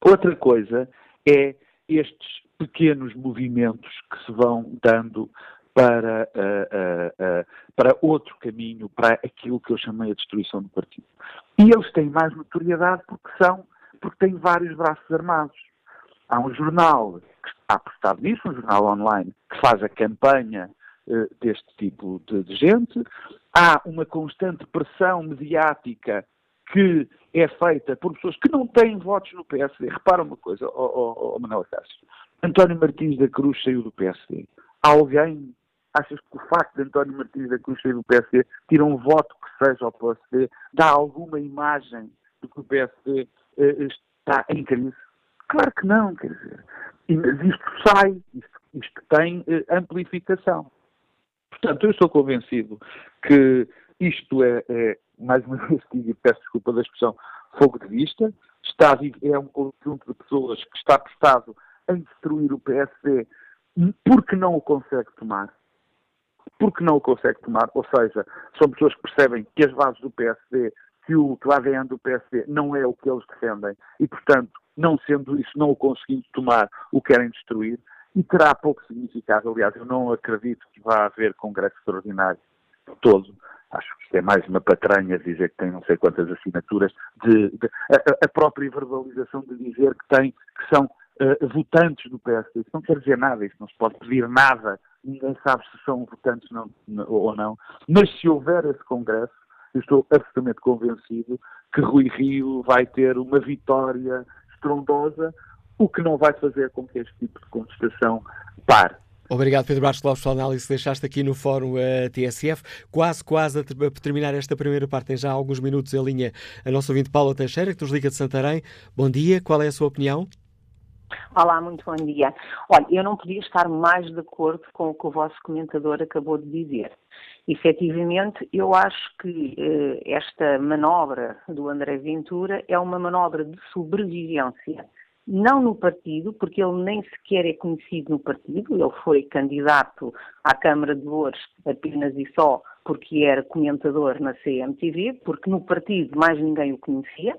Outra coisa é estes pequenos movimentos que se vão dando para, uh, uh, uh, para outro caminho, para aquilo que eu chamei a destruição do partido. E eles têm mais notoriedade porque são, porque têm vários braços armados. Há um jornal que está apostado nisso, um jornal online, que faz a campanha deste tipo de, de gente. Há uma constante pressão mediática que é feita por pessoas que não têm votos no PSD. Repara uma coisa, oh, oh, oh Manuel Cássio. António Martins da Cruz saiu do PSD. Alguém achas que o facto de António Martins da Cruz sair do PSD tira um voto que seja ao PSD, dá alguma imagem de que o PSD eh, está em crise? Claro que não, quer dizer. Mas isto sai, isto, isto tem eh, amplificação. Portanto, eu estou convencido que isto é, é mais uma vez e peço desculpa da expressão, fogo de vista, está, é um conjunto de pessoas que está apostado em destruir o PSD porque não o consegue tomar. Porque não o consegue tomar, ou seja, são pessoas que percebem que as bases do PSD, que o, que o ADN do PSD não é o que eles defendem. E, portanto, não sendo isso, não o conseguindo tomar, o querem destruir e terá pouco significado. Aliás, eu não acredito que vá haver congresso extraordinário todo. Acho que isto é mais uma patranha dizer que tem não sei quantas assinaturas, de, de a, a, própria verbalização de dizer que tem, que são uh, votantes do PSD. Isso não quer dizer nada, isso não se pode pedir nada, ninguém sabe se são votantes não, ou não. Mas se houver esse congresso, eu estou absolutamente convencido que Rui Rio vai ter uma vitória estrondosa, o que não vai fazer com que este tipo de contestação pare. Obrigado, Pedro Bastos Lopes, pela análise que deixaste aqui no Fórum uh, eh, TSF. Quase, quase a, a, terminar esta primeira parte, tem já alguns minutos em linha a nossa ouvinte Paula Teixeira, que nos liga de Santarém. Bom dia, qual é a sua opinião? Olá, muito bom dia. Olha, eu não podia estar mais de acordo com o que o vosso comentador acabou de dizer. Efetivamente, eu acho que eh, esta manobra do André Ventura é uma manobra de sobrevivência não no partido, porque ele nem sequer é conhecido no partido, ele foi candidato à Câmara de Louros apenas e só porque era comentador na CMTV, porque no partido mais ninguém o conhecia.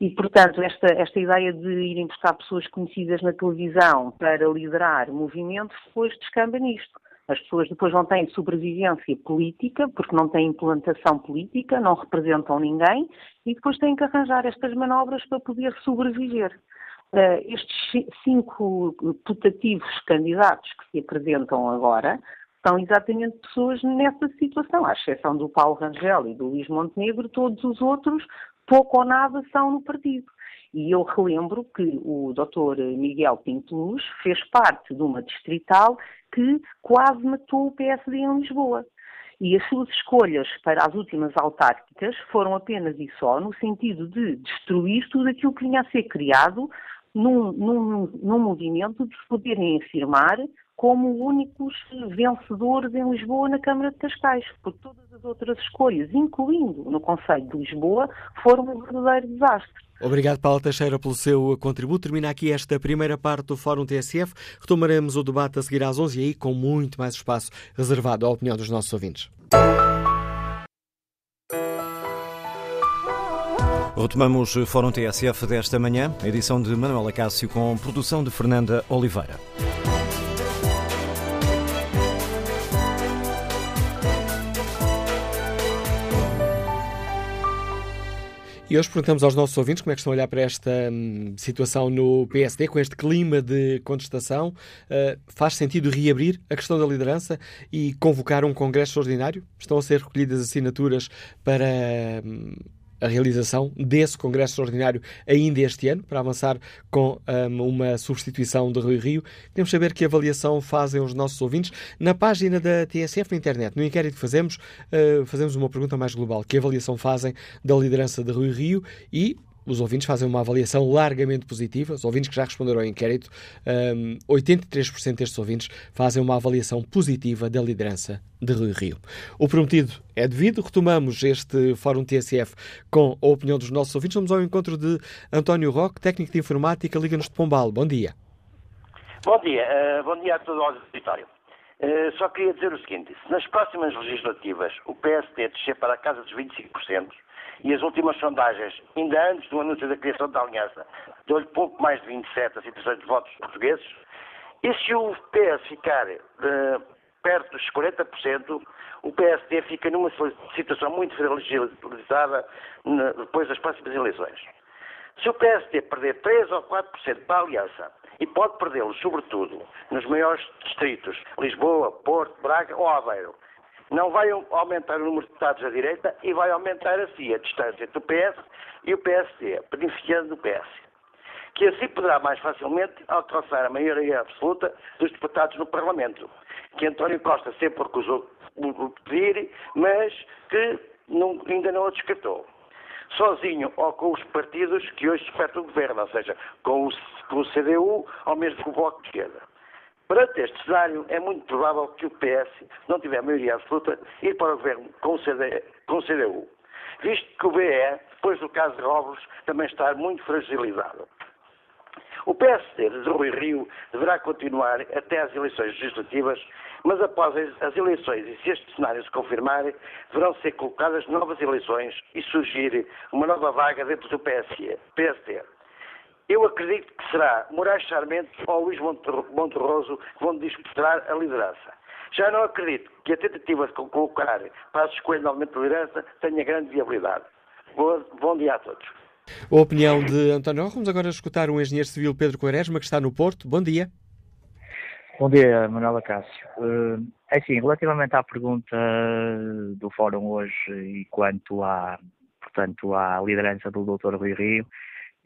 E, portanto, esta, esta ideia de irem buscar pessoas conhecidas na televisão para liderar o movimento depois descamba nisto. As pessoas depois não têm sobrevivência política, porque não têm implantação política, não representam ninguém, e depois têm que arranjar estas manobras para poder sobreviver. Uh, estes cinco putativos candidatos que se apresentam agora são exatamente pessoas nessa situação, à exceção do Paulo Rangel e do Luís Montenegro, todos os outros pouco ou nada são no partido. E eu relembro que o Dr. Miguel Pinto Luz fez parte de uma distrital que quase matou o PSD em Lisboa. E as suas escolhas para as últimas autárquicas foram apenas e só no sentido de destruir tudo aquilo que vinha a ser criado num, num, num movimento de se poderem afirmar como únicos vencedores em Lisboa na Câmara de Cascais, porque todas as outras escolhas, incluindo no Conselho de Lisboa, foram um verdadeiro desastre. Obrigado, Paulo Teixeira, pelo seu contributo. Termina aqui esta primeira parte do Fórum TSF. Retomaremos o debate a seguir às 11 e aí com muito mais espaço reservado à opinião dos nossos ouvintes. Retomamos o Fórum TSF desta manhã, edição de Manuela Cássio com produção de Fernanda Oliveira. E hoje perguntamos aos nossos ouvintes como é que estão a olhar para esta hum, situação no PSD, com este clima de contestação. Uh, faz sentido reabrir a questão da liderança e convocar um congresso extraordinário? Estão a ser recolhidas assinaturas para hum, a realização desse Congresso Extraordinário ainda este ano, para avançar com um, uma substituição de Rui Rio. Queremos saber que avaliação fazem os nossos ouvintes. Na página da TSF na internet, no inquérito que fazemos, uh, fazemos uma pergunta mais global. Que avaliação fazem da liderança de Rui Rio e os ouvintes fazem uma avaliação largamente positiva. Os ouvintes que já responderam ao inquérito, um, 83% destes ouvintes fazem uma avaliação positiva da liderança de Rui Rio. O prometido é devido. Retomamos este Fórum TSF com a opinião dos nossos ouvintes. Vamos ao encontro de António Roque, técnico de informática, Liga-nos de Pombal. Bom dia. Bom dia. Uh, bom dia a todo o auditório. Uh, só queria dizer o seguinte: se nas próximas legislativas o PSD descer para a casa dos 25%, e as últimas sondagens, ainda antes do anúncio da criação da aliança, deu-lhe pouco mais de 27 as intenções de votos portugueses. E se o PS ficar uh, perto dos 40%, o PSD fica numa situação muito fragilizada depois das próximas eleições. Se o PSD perder 3 ou 4% para a aliança, e pode perdê-lo, sobretudo, nos maiores distritos, Lisboa, Porto, Braga ou Aveiro, não vai aumentar o número de deputados à direita e vai aumentar assim a distância entre o PS e o PSD, beneficiando o PS. Que assim poderá mais facilmente alcançar a maioria absoluta dos deputados no Parlamento, que António Costa sempre recusou pedir, mas que não, ainda não o descartou. Sozinho ou com os partidos que hoje despertam o governo, ou seja, com o, com o CDU ou mesmo com o Bloco de Esquerda. Perante este cenário, é muito provável que o PS, não tiver maioria absoluta, ir para o governo com o, CD, com o CDU, visto que o BE, depois do caso de Robles, também está muito fragilizado. O PSD de Rui Rio deverá continuar até às eleições legislativas, mas após as eleições, e se este cenário se confirmar, deverão ser colocadas novas eleições e surgir uma nova vaga dentro do PSD. Eu acredito que será Moraes Charmente ou Luís Monterroso que vão disputar a liderança. Já não acredito que a tentativa de colocar para a escolha de aumento de liderança tenha grande viabilidade. Boa, bom dia a todos. A opinião de António. Vamos agora escutar o engenheiro civil Pedro Quaresma, que está no Porto. Bom dia. Bom dia, Manuela Cássio. Uh, é assim, relativamente à pergunta do fórum hoje e quanto à, portanto, à liderança do Dr. Rui Rio,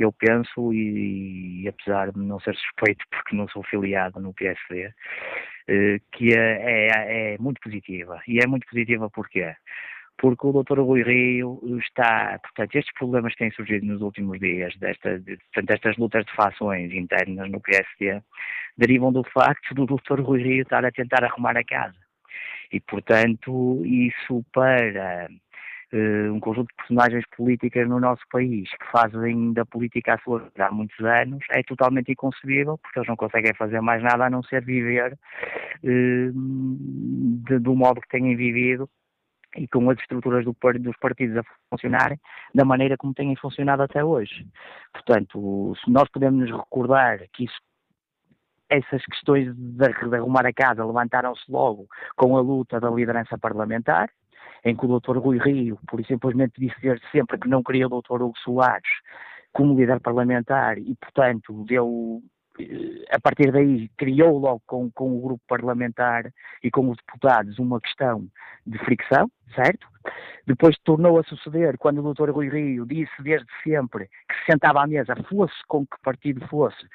eu penso, e, e, apesar de não ser suspeito porque não sou filiado no PSD, eh, que é, é, é, muito positiva. E é muito positiva porquê? Porque o Dr. Rui Rio está, portanto, estes problemas que têm surgido nos últimos dias, desta, de, portanto, estas lutas de fações internas no PSD, derivam do facto do Dr. Rui Rio estar a tentar arrumar a casa. E, portanto, isso para um conjunto de personagens políticas no nosso país que fazem da política a sua vida há muitos anos é totalmente inconcebível, porque eles não conseguem fazer mais nada a não ser viver uh, de, do modo que têm vivido e com as estruturas do, dos partidos a funcionarem da maneira como têm funcionado até hoje. Portanto, se nós podemos nos recordar que isso essas questões de, de arrumar a casa levantaram-se logo com a luta da liderança parlamentar, em que o Dr. Rui Rio, por e simplesmente disse desde sempre que não queria o Dr. Hugo Soares como líder parlamentar e, portanto, deu, eh, a partir daí, criou logo com, com o grupo parlamentar e com os deputados uma questão de fricção, certo? Depois tornou a suceder quando o Dr. Rui Rio disse desde sempre que se sentava à mesa, fosse com que partido fosse,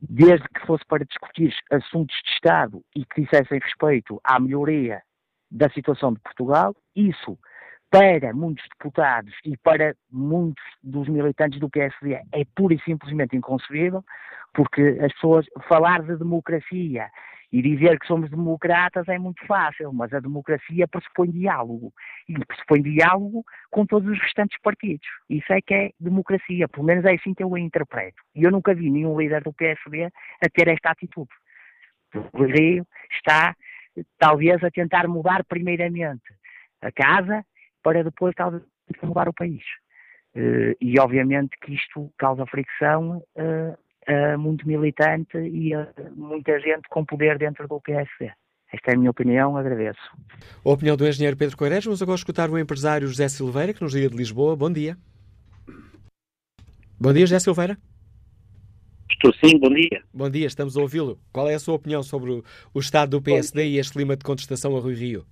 desde que fosse para discutir assuntos de Estado e que dissessem respeito à melhoria da situação de Portugal, isso para muitos deputados e para muitos dos militantes do PSD é pura e simplesmente inconcebível, porque as pessoas falar de democracia e dizer que somos democratas é muito fácil, mas a democracia pressupõe diálogo. E pressupõe diálogo com todos os restantes partidos. Isso é que é democracia, pelo menos é assim que eu a interpreto. E eu nunca vi nenhum líder do PSD a ter esta atitude. O Rio está talvez a tentar mudar primeiramente a casa para depois talvez mudar o país. Uh, e obviamente que isto causa fricção uh, a muito militante e muita gente com poder dentro do PSD. Esta é a minha opinião, agradeço. A opinião do engenheiro Pedro Coelhos. Vamos agora escutar o empresário José Silveira, que nos liga de Lisboa. Bom dia. Bom dia, José Silveira. Estou sim, bom dia. Bom dia, estamos a ouvi-lo. Qual é a sua opinião sobre o, o estado do PSD e este clima de contestação a Rui Rio?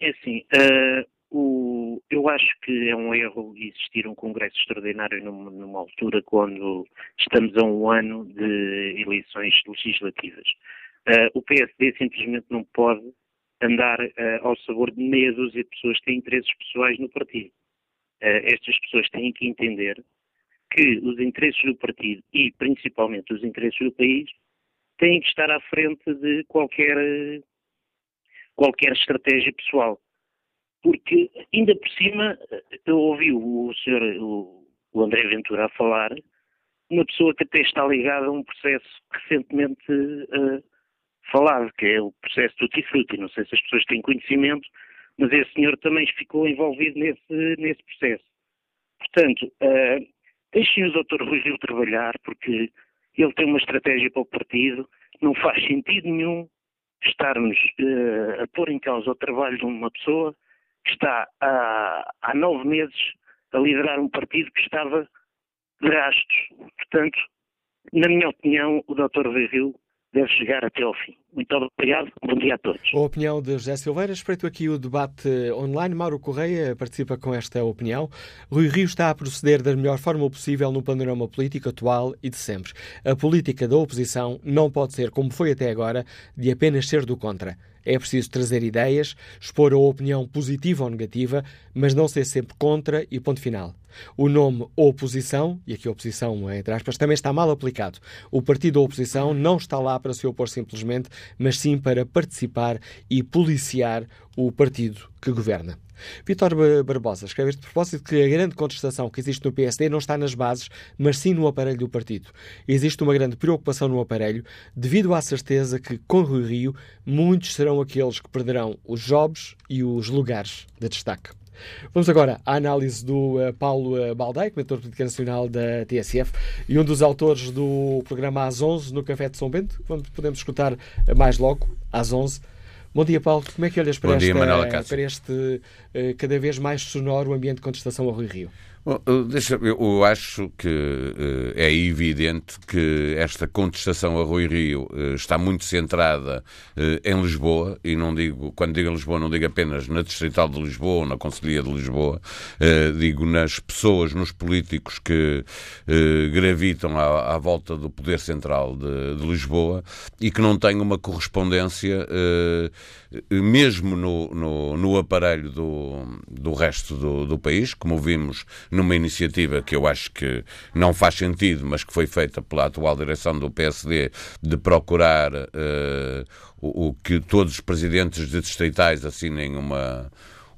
É assim, uh, o, eu acho que é um erro existir um Congresso Extraordinário numa, numa, altura quando estamos a um ano de eleições legislativas. Uh, o PSD simplesmente não pode andar uh, ao sabor de meia dúzia de pessoas que têm interesses pessoais no partido. estas pessoas têm que entender que os interesses do partido e principalmente os interesses do país têm que estar à frente de qualquer, qualquer estratégia pessoal. Porque, ainda por cima, eu ouvi o senhor, o, o André Ventura a falar, uma pessoa que até está ligada a um processo recentemente uh, falado, que é o processo do Tifruti. Não sei se as pessoas têm conhecimento, mas esse senhor também ficou envolvido nesse, nesse processo. Portanto, uh, Deixem o Dr. Rui Rio trabalhar, porque ele tem uma estratégia para o partido. Não faz sentido nenhum estarmos uh, a pôr em causa o trabalho de uma pessoa que está há, há nove meses a liderar um partido que estava de gastos. Portanto, na minha opinião, o Dr. Rio deve chegar até ao fim. Muito obrigado, bom dia a todos. A opinião de José Silveira, espreito aqui o debate online. Mauro Correia participa com esta opinião. Rui Rio está a proceder da melhor forma possível no panorama político atual e de sempre. A política da oposição não pode ser, como foi até agora, de apenas ser do contra. É preciso trazer ideias, expor a opinião positiva ou negativa, mas não ser sempre contra e ponto final. O nome oposição, e aqui oposição entre aspas, também está mal aplicado. O partido da oposição não está lá para se opor simplesmente, mas sim para participar e policiar o partido que governa. Vítor Barbosa escreve de propósito que a grande contestação que existe no PSD não está nas bases, mas sim no aparelho do partido. Existe uma grande preocupação no aparelho, devido à certeza que, com Rui Rio, muitos serão aqueles que perderão os jobs e os lugares de destaque. Vamos agora à análise do uh, Paulo uh, Baldaia, comentador político nacional da TSF e um dos autores do programa às 11 no Café de São Bento. Vamos, podemos escutar uh, mais logo, às 11. Bom dia, Paulo. Como é que olhas para, dia, esta, para este cada vez mais sonoro ambiente de contestação ao Rui Rio? Deixa, eu acho que uh, é evidente que esta contestação a Rui Rio uh, está muito centrada uh, em Lisboa, e não digo, quando digo Lisboa, não digo apenas na Distrital de Lisboa ou na Conselhia de Lisboa, digo nas pessoas, nos políticos que gravitam à, à, volta do poder central de, de, Lisboa e que não têm uma correspondência mesmo no, no, no, aparelho do, do resto do, do país, como vimos numa iniciativa que eu acho que não faz sentido, mas que foi feita pela atual direção do PSD, de procurar uh, o, o, que todos os presidentes de distritais assinem uma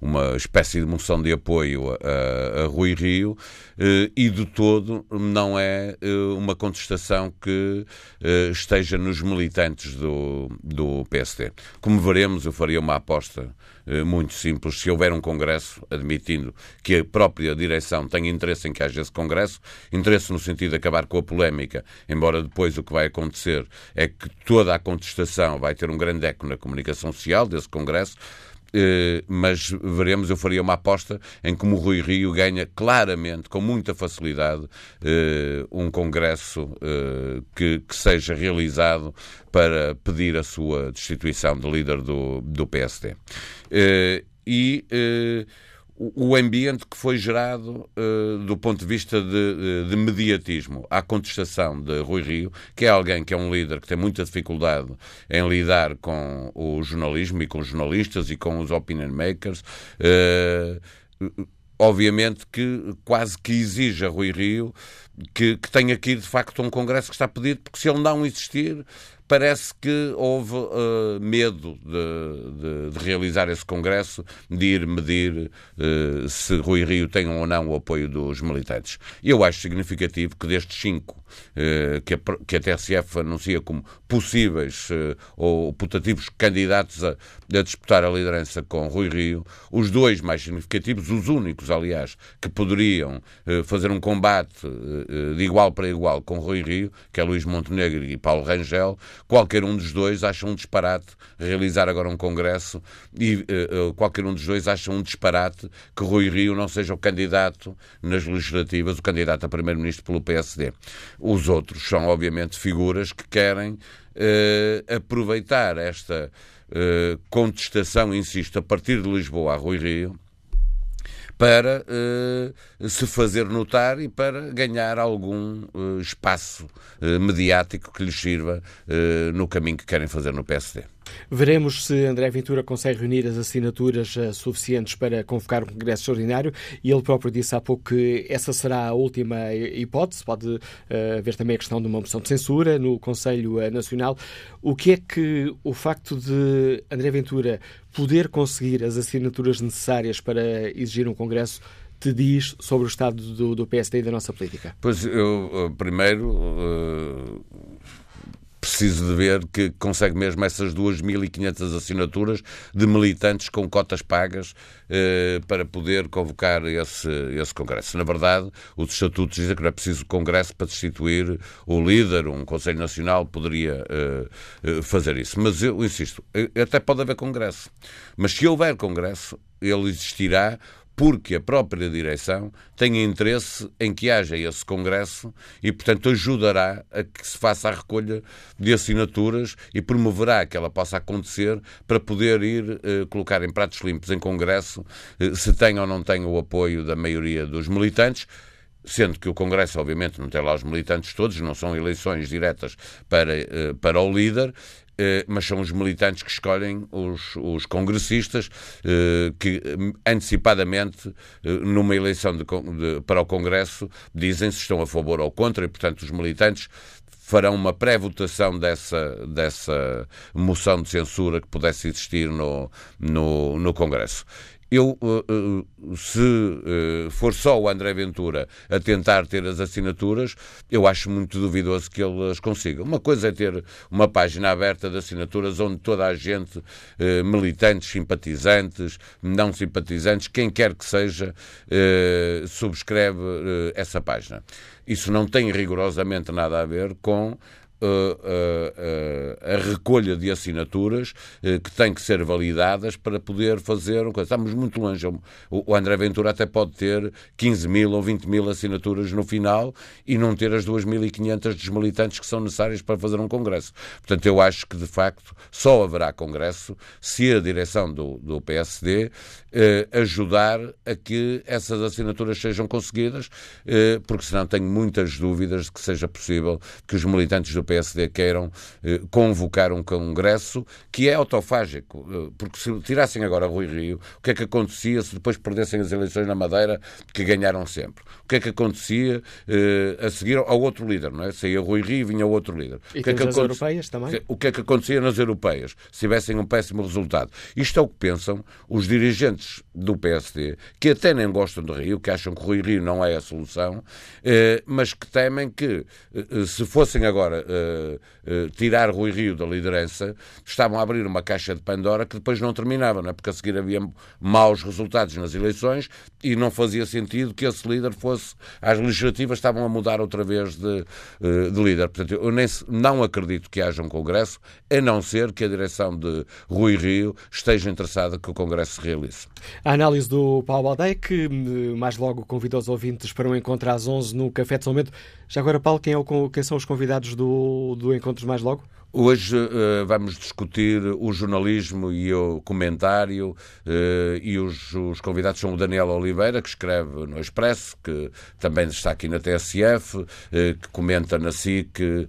uma espécie de moção de apoio a, a Rui Rio eh, e de todo não é eh, uma contestação que eh, esteja nos militantes do, do PSD. Como veremos, eu faria uma aposta muito simples. Se houver um Congresso, admitindo que a própria direção tenha interesse em que haja esse Congresso, interesse no sentido de acabar com a polémica, embora depois o que vai acontecer é que toda a contestação vai ter um grande eco na comunicação social desse Congresso, mas veremos, eu faria uma aposta em como o Rui Rio ganha claramente, com muita facilidade, eh, um congresso eh, que, que seja realizado para pedir a sua destituição de líder do, do PSD. E o ambiente que foi gerado uh, do ponto de vista de, de, mediatismo à contestação de Rui Rio, que é alguém que é um líder que tem muita dificuldade em lidar com o jornalismo e com os jornalistas e com os opinion makers. Uh, obviamente que quase que exige a Rui Rio que, que tenha aqui de facto um congresso que está pedido, porque se ele não existir, parece que houve uh, medo de, de, de, realizar esse congresso, de ir medir uh, se Rui Rio tem ou não o apoio dos militantes. Eu acho significativo que destes cinco que, a, que a TSF anuncia como possíveis ou putativos candidatos a, a, disputar a liderança com Rui Rio, os dois mais significativos, os únicos, aliás, que poderiam fazer um combate de igual para igual com Rui Rio, que é Luís Montenegro e Paulo Rangel, qualquer um dos dois acha um disparate realizar agora um congresso e qualquer um dos dois acha um disparate que Rui Rio não seja o candidato nas legislativas, o candidato a primeiro-ministro pelo PSD. Os outros são, obviamente, figuras que querem uh, aproveitar esta contestação, insisto, a partir de Lisboa a Rui Rio, para uh, se fazer notar e para ganhar algum espaço mediático que lhes sirva no caminho que querem fazer no PSD. Veremos se André Ventura consegue reunir as assinaturas uh, suficientes para convocar um Congresso Extraordinário e ele próprio disse há pouco que essa será a última hipótese. Pode uh, haver também a questão de uma moção de censura no Conselho uh, Nacional. O que é que o facto de André Ventura poder conseguir as assinaturas necessárias para exigir um Congresso te diz sobre o estado do, do PSD e da nossa política? Pois eu, primeiro preciso de ver que consegue mesmo essas 2.500 assinaturas de militantes com cotas pagas eh, para poder convocar esse, esse Congresso. Na verdade, os estatutos dizem que não é preciso Congresso para destituir o líder, um Conselho Nacional poderia eh, eh fazer isso. Mas eu insisto, até pode haver Congresso. Mas se houver Congresso, ele existirá porque a própria direção tem interesse em que haja esse congresso e, portanto, ajudará a que se faça a recolha de assinaturas e promoverá que ela possa acontecer para poder ir eh, colocar em pratos limpos em congresso eh, se tem ou não tem o apoio da maioria dos militantes sendo que o Congresso, obviamente, não tem lá os militantes todos, não são eleições diretas para, eh, para o líder, mas são os militantes que escolhem os, os congressistas eh, que antecipadamente numa eleição de, de, para o Congresso dizem se estão a favor ou contra e portanto os militantes farão uma pré-votação dessa, dessa moção de censura que pudesse existir no, no, no Congresso eu, eh, eh, se eh, for só o André Ventura a tentar ter as assinaturas, eu acho muito duvidoso que ele as consiga. Uma coisa é ter uma página aberta de assinaturas onde toda a gente, militantes, simpatizantes, não simpatizantes, quem quer que seja, subscreve essa página. Isso não tem rigorosamente nada a ver com a, recolha de assinaturas que têm que ser validadas para poder fazer uma coisa. Estamos muito longe. O, André Ventura até pode ter 15 mil ou 20 mil assinaturas no final e não ter as 2.500 desmilitantes que são necessárias para fazer um congresso. Portanto, eu acho que, de facto, só haverá congresso se a direção do, do PSD eh, ajudar a que essas assinaturas sejam conseguidas, eh, porque senão tenho muitas dúvidas de que seja possível que os militantes do PSD queiram eh, convocar um congresso que é autofágico, eh, porque se tirassem agora Rui Rio, o que é que acontecia se depois perdessem as eleições na Madeira, que ganharam sempre? O que é que acontecia eh, a seguir ao outro líder, não é? Saía Rui Rio e vinha outro líder. E o que é que as europeias também? O que é que acontecia nas europeias, se tivessem um péssimo resultado? Isto é o que pensam os dirigentes do PSD, que até nem gostam de Rio, que acham que Rui Rio não é a solução, eh, mas que temem que, eh, se fossem agora eh, tirar Rui Rio da liderança, estavam a abrir uma caixa de Pandora que depois não terminava, não é? porque a seguir havia maus resultados nas eleições e não fazia sentido que esse líder fosse às legislativas, estavam a mudar outra vez de, de líder. Portanto, eu nem, não acredito que haja um Congresso, a não ser que a direção de Rui Rio esteja interessada que o Congresso se realize. A análise do Paulo Baldei, que hum, mais logo convidou os ouvintes para um encontro às 11 no Café de São Bento. Já agora, Paulo, quem, é o, quem são os convidados do, do encontro mais logo? Hoje uh, vamos discutir o jornalismo e o comentário, uh, e os, os, convidados são o Daniel Oliveira, que escreve no Expresso, que também está aqui na TSF, uh, que comenta na SIC,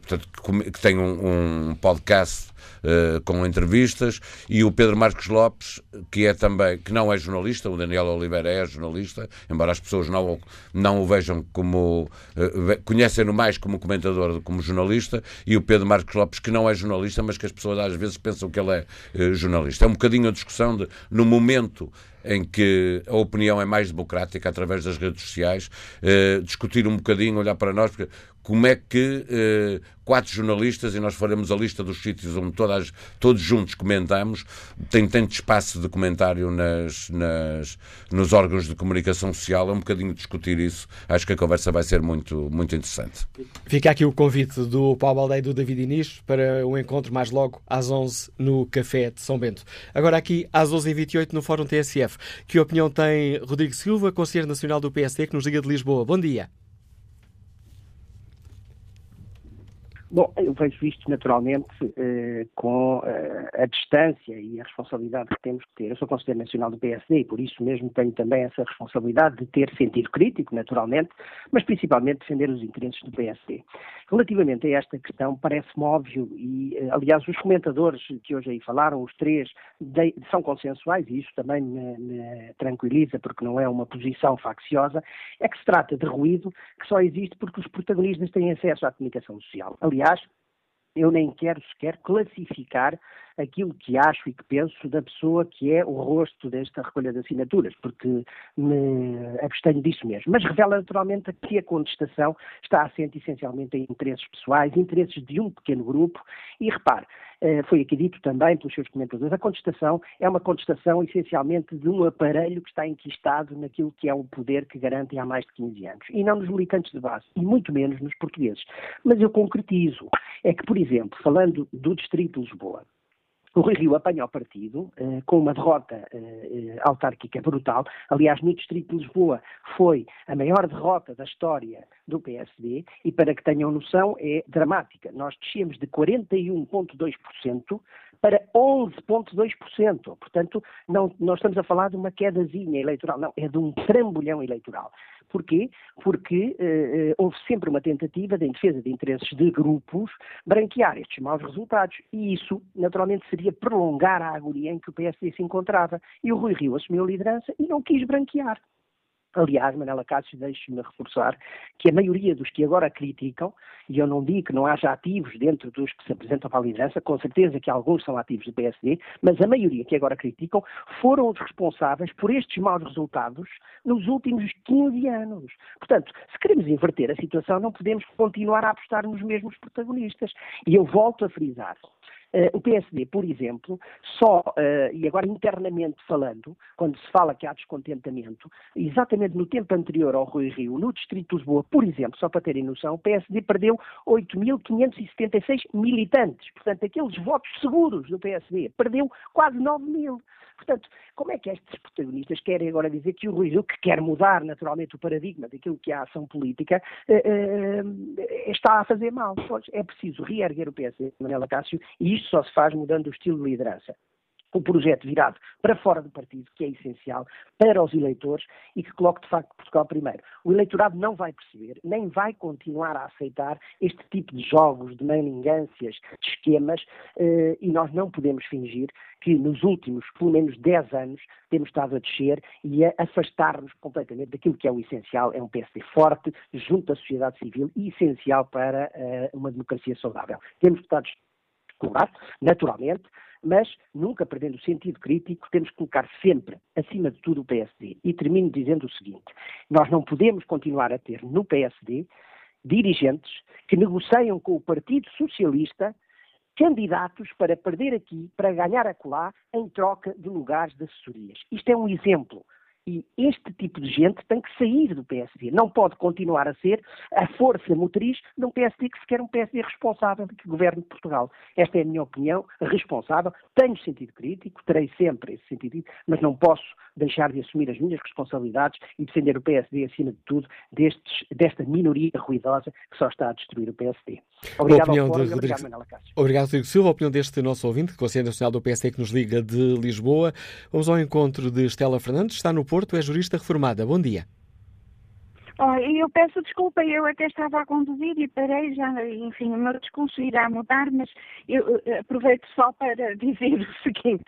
portanto, que, que, tem um, um podcast uh, com entrevistas, e o Pedro Marcos Lopes, que é também, que não é jornalista, o Daniel Oliveira é jornalista, embora as pessoas não, não o vejam como, uh, conhecem-no mais como comentador do que como jornalista, e o Pedro Marcos Lopes, que não é jornalista, mas que as pessoas às vezes pensam que ele é uh, jornalista. É um bocadinho a discussão de, no momento em que a opinião é mais democrática através das redes sociais, eh, discutir um bocadinho, olhar para nós, porque como é que eh, quatro jornalistas, e nós faremos a lista dos sítios onde todas, todos juntos comentamos, tem tanto espaço de comentário nas, nas, nos órgãos de comunicação social, é um bocadinho discutir isso. Acho que a conversa vai ser muito, muito interessante. Fica aqui o convite do Paulo Baldeia e do David Inês para um encontro mais logo às 11 no Café de São Bento. Agora aqui às 11h28 no Fórum TSF. Que opinião tem Rodrigo Silva, Conselheiro Nacional do PSD, que nos liga de Lisboa? Bom dia. Bom, eu vejo isto naturalmente eh, com eh, a distância e a responsabilidade que temos que ter. Eu sou Conselheiro Nacional do PSD e por isso mesmo tenho também essa responsabilidade de ter sentido crítico, naturalmente, mas principalmente defender os interesses do PSD. Relativamente a esta questão, parece-me óbvio e, eh, aliás, os comentadores que hoje aí falaram, os três, de, são consensuais e isso também me, me tranquiliza porque não é uma posição facciosa, é que se trata de ruído que só existe porque os protagonistas têm acesso à comunicação social. Aliás, Aliás, eu nem quero sequer classificar aquilo que acho e que penso da pessoa que é o rosto desta recolha de assinaturas, porque me abstenho disso mesmo. Mas revela naturalmente que a contestação está assente essencialmente em interesses pessoais, interesses de um pequeno grupo, e repare, eh, foi aqui dito também pelos seus comentadores, a contestação é uma contestação essencialmente de um aparelho que está enquistado naquilo que é o poder que garante há mais de 15 anos, e não nos militantes de base, e muito menos nos portugueses. Mas eu concretizo, é que, por exemplo, falando do Distrito de Lisboa, o Rui Rio apanha o partido eh, com uma derrota eh, autárquica brutal. Aliás, no Distrito de Lisboa foi a maior derrota da história do PSD e, para que tenham noção, é dramática. Nós descemos de 41,2% para 11,2%. Portanto, não, nós estamos a falar de uma quedazinha eleitoral, não, é de um trambolhão eleitoral. Porquê? Porque eh, houve sempre uma tentativa de, em defesa de interesses de grupos, branquear estes maus resultados. E isso, naturalmente, seria prolongar a agonia em que o PSD se encontrava. E o Rui Rio assumiu a liderança e não quis branquear. Aliás, Manela Cássio, deixe-me reforçar que a maioria dos que agora criticam, e eu não digo que não haja ativos dentro dos que se apresentam para a liderança, com certeza que alguns são ativos do PSD, mas a maioria que agora criticam foram os responsáveis por estes maus resultados nos últimos 15 anos. Portanto, se queremos inverter a situação, não podemos continuar a apostar nos mesmos protagonistas. E eu volto a frisar, o PSD, por exemplo, só, uh, e agora internamente falando, quando se fala que há descontentamento, exatamente no tempo anterior ao Rui Rio, no Distrito de Lisboa, por exemplo, só para terem noção, o PSD perdeu 8.576 militantes. Portanto, aqueles votos seguros do PSD, perdeu quase 9 mil. Portanto, como é que estes protagonistas querem agora dizer que o Rui Rio, que quer mudar naturalmente o paradigma daquilo que é a ação política, está a fazer mal? É preciso reerguer o PSD, Manela Cássio, e isto só se faz mudando o estilo de liderança um projeto virado para fora do partido, que é essencial para os eleitores e que coloque de facto Portugal primeiro. O eleitorado não vai perceber, nem vai continuar a aceitar este tipo de jogos, de maningâncias, de esquemas, eh, e nós não podemos fingir que nos últimos, pelo menos 10 anos, temos estado a descer e a afastar-nos completamente daquilo que é o essencial, é um PSD forte, junto à sociedade civil e essencial para uh, uma democracia saudável. Temos deputados combate, naturalmente, mas nunca perdendo o sentido crítico, temos que colocar sempre, acima de tudo, o PSD. E termino dizendo o seguinte: nós não podemos continuar a ter no PSD dirigentes que negociam com o Partido Socialista candidatos para perder aqui, para ganhar acolá, em troca de lugares de assessorias. Isto é um exemplo e este tipo de gente tem que sair do PSD. Não pode continuar a ser a força motriz de um PSD que se quer um PSD responsável que governe Portugal. Esta é a minha opinião, responsável. Tenho sentido crítico, terei sempre esse sentido, mas não posso deixar de assumir as minhas responsabilidades e defender o PSD acima de tudo destes, desta minoria ruidosa que só está a destruir o PSD. Obrigado, opinião de Rodrigo... obrigado, Rodrigo Silva. A opinião deste nosso ouvinte, Conselho Nacional do PSD que nos liga de Lisboa. Vamos ao encontro de Estela Fernandes, está no Porto, é jurista reformada. Bom dia. Oh, eu peço desculpa, eu até estava a conduzir e parei já, enfim, o meu discurso irá mudar, mas eu eh, aproveito só para dizer o seguinte,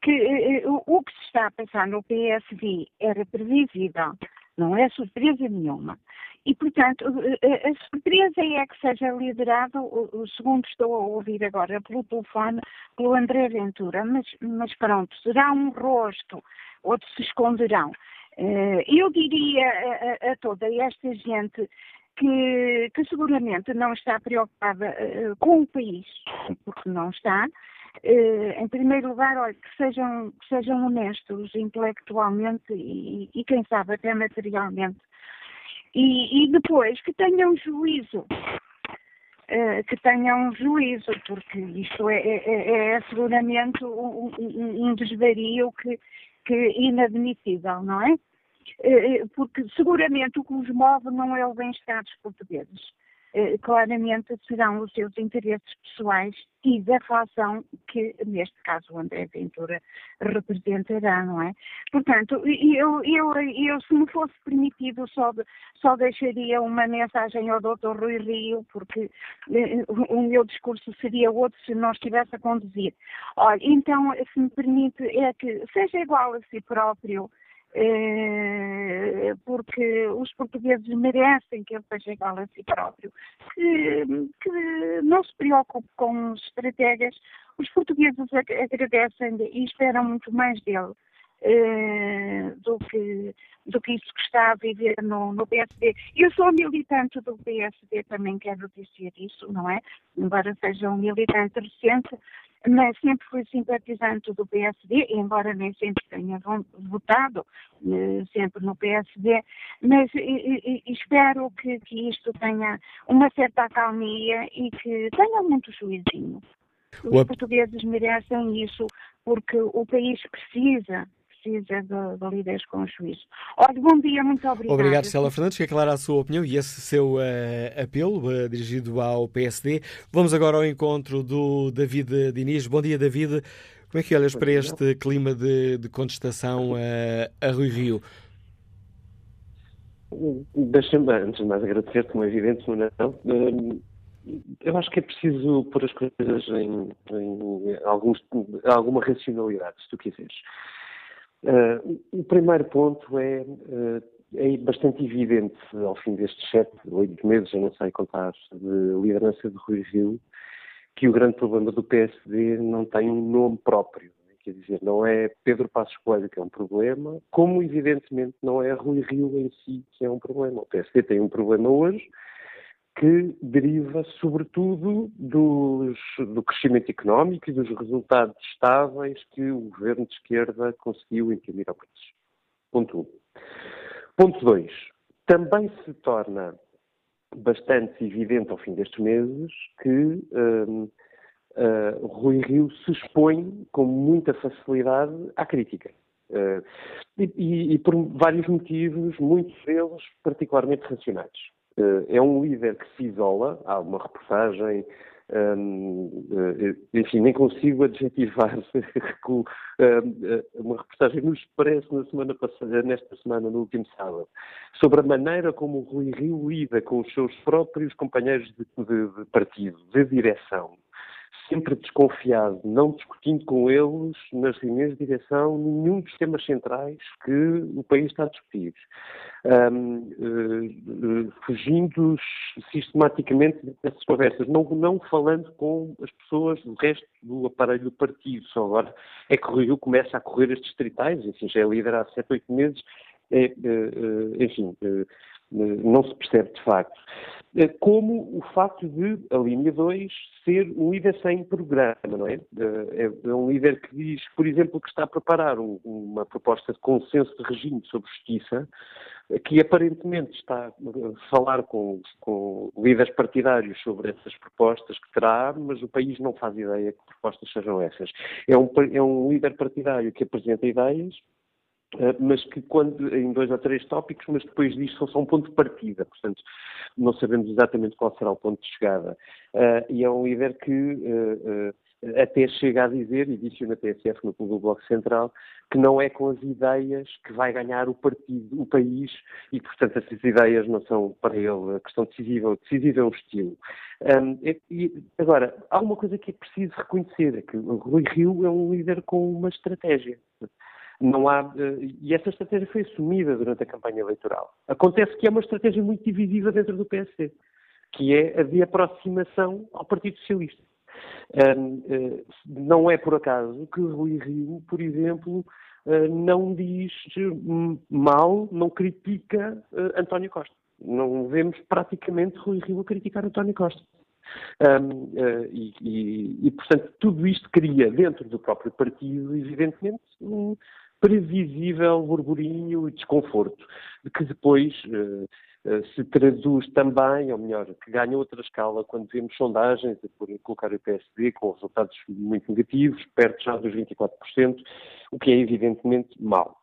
que uh, o que se está a passar no PSD era previsível, não é surpresa nenhuma. E, portanto, a surpresa é que seja liderado, segundo estou a ouvir agora pelo telefone, pelo André Ventura, mas, mas pronto, será um rosto, outros se esconderão. Eh, eu diria a, a, toda esta gente que, que, seguramente não está preocupada eh, com o país, porque não está. Eh, em primeiro lugar, olha, que sejam, que sejam honestos intelectualmente e, e, quem sabe, até materialmente e, e depois que tenham juízo. Uh, que tenham juízo, porque isto é, é, é, é seguramente um, um, um, desvario que, que é inadmissível, não é? Uh, porque seguramente o que os move não é o bem-estar dos portugueses. Eh, claramente serão os seus interesses pessoais e da fação que, neste caso, o André Ventura representará, não é? Portanto, eu, eu, eu se me fosse permitido, só, só deixaria uma mensagem ao Dr. Rui Rio, porque eh, o meu discurso seria outro se não estivesse a conduzir. Olha, então, se me permite, é que seja igual a si próprio, eh, porque os portugueses merecem que ele seja igual a si próprio, que, que não se preocupe com os estrategas. Os portugueses agradecem e esperam muito mais dele. Uh, do, que, do que isso que está a viver no, no PSD. Eu sou militante do PSD, também quero dizer isso, não é? Embora seja um militante recente, mas sempre fui simpatizante do PSD, embora nem sempre tenha votado eh, sempre no PSD, mas espero que, que isto tenha uma certa acalmia e que tenha muito juizinho. Os portugueses merecem isso porque o país precisa precisa de, de líderes com juízo. Olha, bom dia, muito obrigado. Obrigado, Stella Fernandes, que aclara a sua opinião e esse seu uh, apelo uh, dirigido ao PSD. Vamos agora ao encontro do David Diniz. Bom dia, David. Como é que olhas para este clima de, de contestação uh, a Rui Rio? Deixa-me, antes de mais, agradecer, como é evidente, não. Eu acho que é preciso pôr as coisas em, em alguns, alguma racionalidade, se tu quiseres. Uh, o primeiro ponto é, uh, é bastante evidente, ao fim destes sete, oito meses, eu não sei contar, de liderança de Rui Rio, que o grande problema do PSD não tem um nome próprio. Quer dizer, não é Pedro Passos Coelho que é um problema, como evidentemente não é Rui Rio em si que é um problema. O PSD tem um problema hoje, que deriva sobretudo dos, do crescimento económico e dos resultados estáveis que o governo de esquerda conseguiu imprimir ao país. Ponto 1. Um. Ponto 2. Também se torna bastante evidente ao fim destes meses que um, uh, Rui Rio se expõe com muita facilidade à crítica. Uh, e, e, por vários motivos, muitos deles particularmente racionais. Uh, é um líder que se isola, há uma reportagem um, enfim, nem consigo adjetivar com uma reportagem no Expresso na semana passada, nesta semana, no último sábado, sobre a maneira como o Rui Rio lida com os seus próprios companheiros de, de, de partido, de direção, sempre desconfiado, não discutindo com eles nas reuniões de direção nenhum dos temas centrais que o país está a discutir. Um, uh, uh, fugindo sistematicamente dessas conversas, não, não falando com as pessoas do resto do aparelho do partido. Só agora é que o Rio começa a correr estes distritais, enfim, já é líder há sete, oito meses, é, uh, enfim, não se percebe de facto. Eh, como o facto de a linha 2 ser um líder sem programa, não é? Eh, é? É um líder que diz, por exemplo, que está a preparar um, uma proposta de consenso de regime sobre justiça, que aparentemente está a falar com, com líderes partidários sobre essas propostas que terá, mas o país não faz ideia que propostas sejam essas. É um, é um líder partidário que apresenta ideias, eh, mas que quando, em dois ou três tópicos, mas depois disso são um ponto de partida, portanto, não sabemos exatamente qual será o ponto de chegada. Uh, e é um líder que uh, uh, até chega a dizer, e disse na TSF, no do Bloco Central, que não é com as ideias que vai ganhar o partido, o país, e portanto essas ideias não são para ele a questão decisiva, decisiva é o estilo. Um, e, agora, há uma coisa que é preciso reconhecer, é que o Rui Rio é um líder com uma estratégia. Não há, eh, e essa estratégia foi assumida durante a campanha eleitoral. Acontece que é uma estratégia muito divisiva dentro do PSD, que é a de aproximação ao Partido Socialista. Eh, não é por acaso que Rui Rio, por exemplo, eh, não diz mal, não critica António Costa. Não vemos praticamente Rui Rio a criticar António Costa. Um, uh, e, e, e, portanto, tudo isto cria dentro do próprio partido, evidentemente, um, previsível burburinho e desconforto, que depois uh, uh, se traduz também, ou melhor, que ganha outra escala quando vemos sondagens a colocar o PSD com resultados muito negativos, perto já dos 24%, o que é evidentemente mau.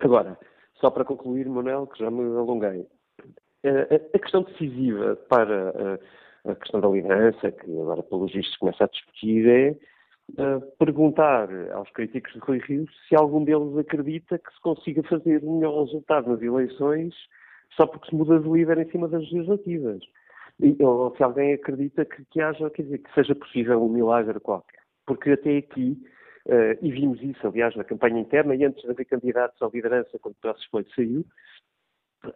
Agora, só para concluir, Manuel, que já me alonguei, uh, a questão decisiva para a questão da liderança, que agora pelos vistos começa a discutir, é perguntar aos críticos de Rui Rio se algum deles acredita que se consiga fazer um melhor resultado nas eleições só porque se muda de líder em cima das legislativas. E, ou se alguém acredita que, que haja, quer dizer, que seja possível um milagre qualquer. Porque até aqui, uh, e vimos isso, aliás, na campanha interna e antes de haver candidatos à liderança, quando o Passos Coelho saiu,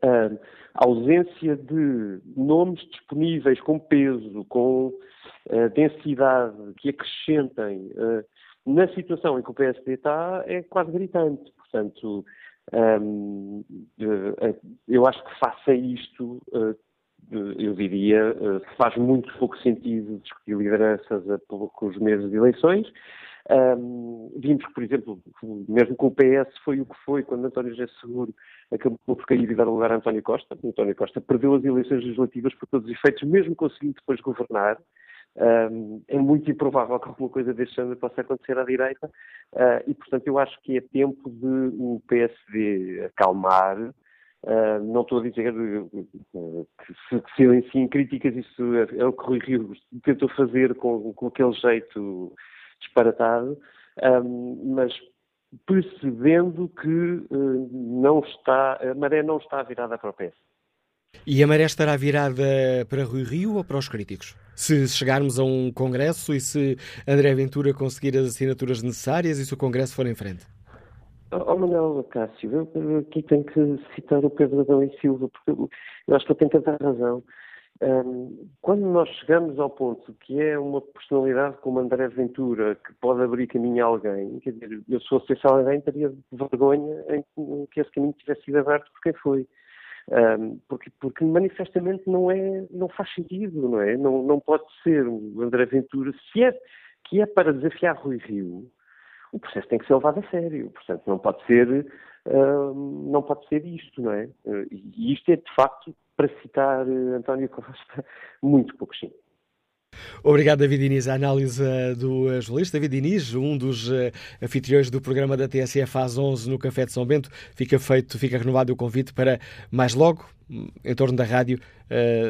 a ausência de nomes disponíveis com peso, com uh, densidade, que acrescentem uh, na situação em que o PSD está, é quase gritante. Portanto, eu acho que face a isto, eu diria, faz muito pouco sentido discutir lideranças a poucos meses de eleições. Um, vimos que, por exemplo, mesmo com o PS foi o que foi quando António José Seguro acabou por cair e dar lugar a António Costa. António Costa perdeu as eleições legislativas por todos os efeitos, mesmo conseguindo depois governar. Um, é muito improvável que alguma coisa deste género possa acontecer à direita uh, e, portanto, eu acho que é tempo de o PSD acalmar. Uh, não estou a dizer uh, que se, silenciem críticas, isso é, é, o que Rui Rio tentou fazer com, com aquele jeito disparatado, um, mas percebendo que uh, não está, a maré não está virada para o PS. E a maré estará virada para Rui Rio ou para os críticos? Se chegarmos a um congresso e se André Ventura conseguir as assinaturas necessárias e se o congresso for em frente? Oh, Manuel Cássio, eu aqui tenho que citar o Pedro Adão e Silva, porque eu acho que ele tem tanta razão. Um, quando nós chegamos ao ponto que é uma personalidade como André Ventura que pode abrir caminho a alguém, quer dizer, eu se fosse esse alguém teria vergonha em que esse caminho tivesse sido aberto por quem foi. Um, porque, porque manifestamente não é, não faz sentido, não é? Não, não pode ser o André Ventura, se é que é para desafiar Rui Rio, o processo tem que ser levado a sério. Portanto, não pode ser, uh, não pode ser isto, não é? E isto é, de facto, para citar uh, António Costa, muito pouco simples. Obrigado, David Inês. A análise uh, do uh, jornalista David Inês, um dos anfitriões do programa da TSF às 11 no Café de São Bento. Fica feito, fica renovado o convite para mais logo, em torno da rádio,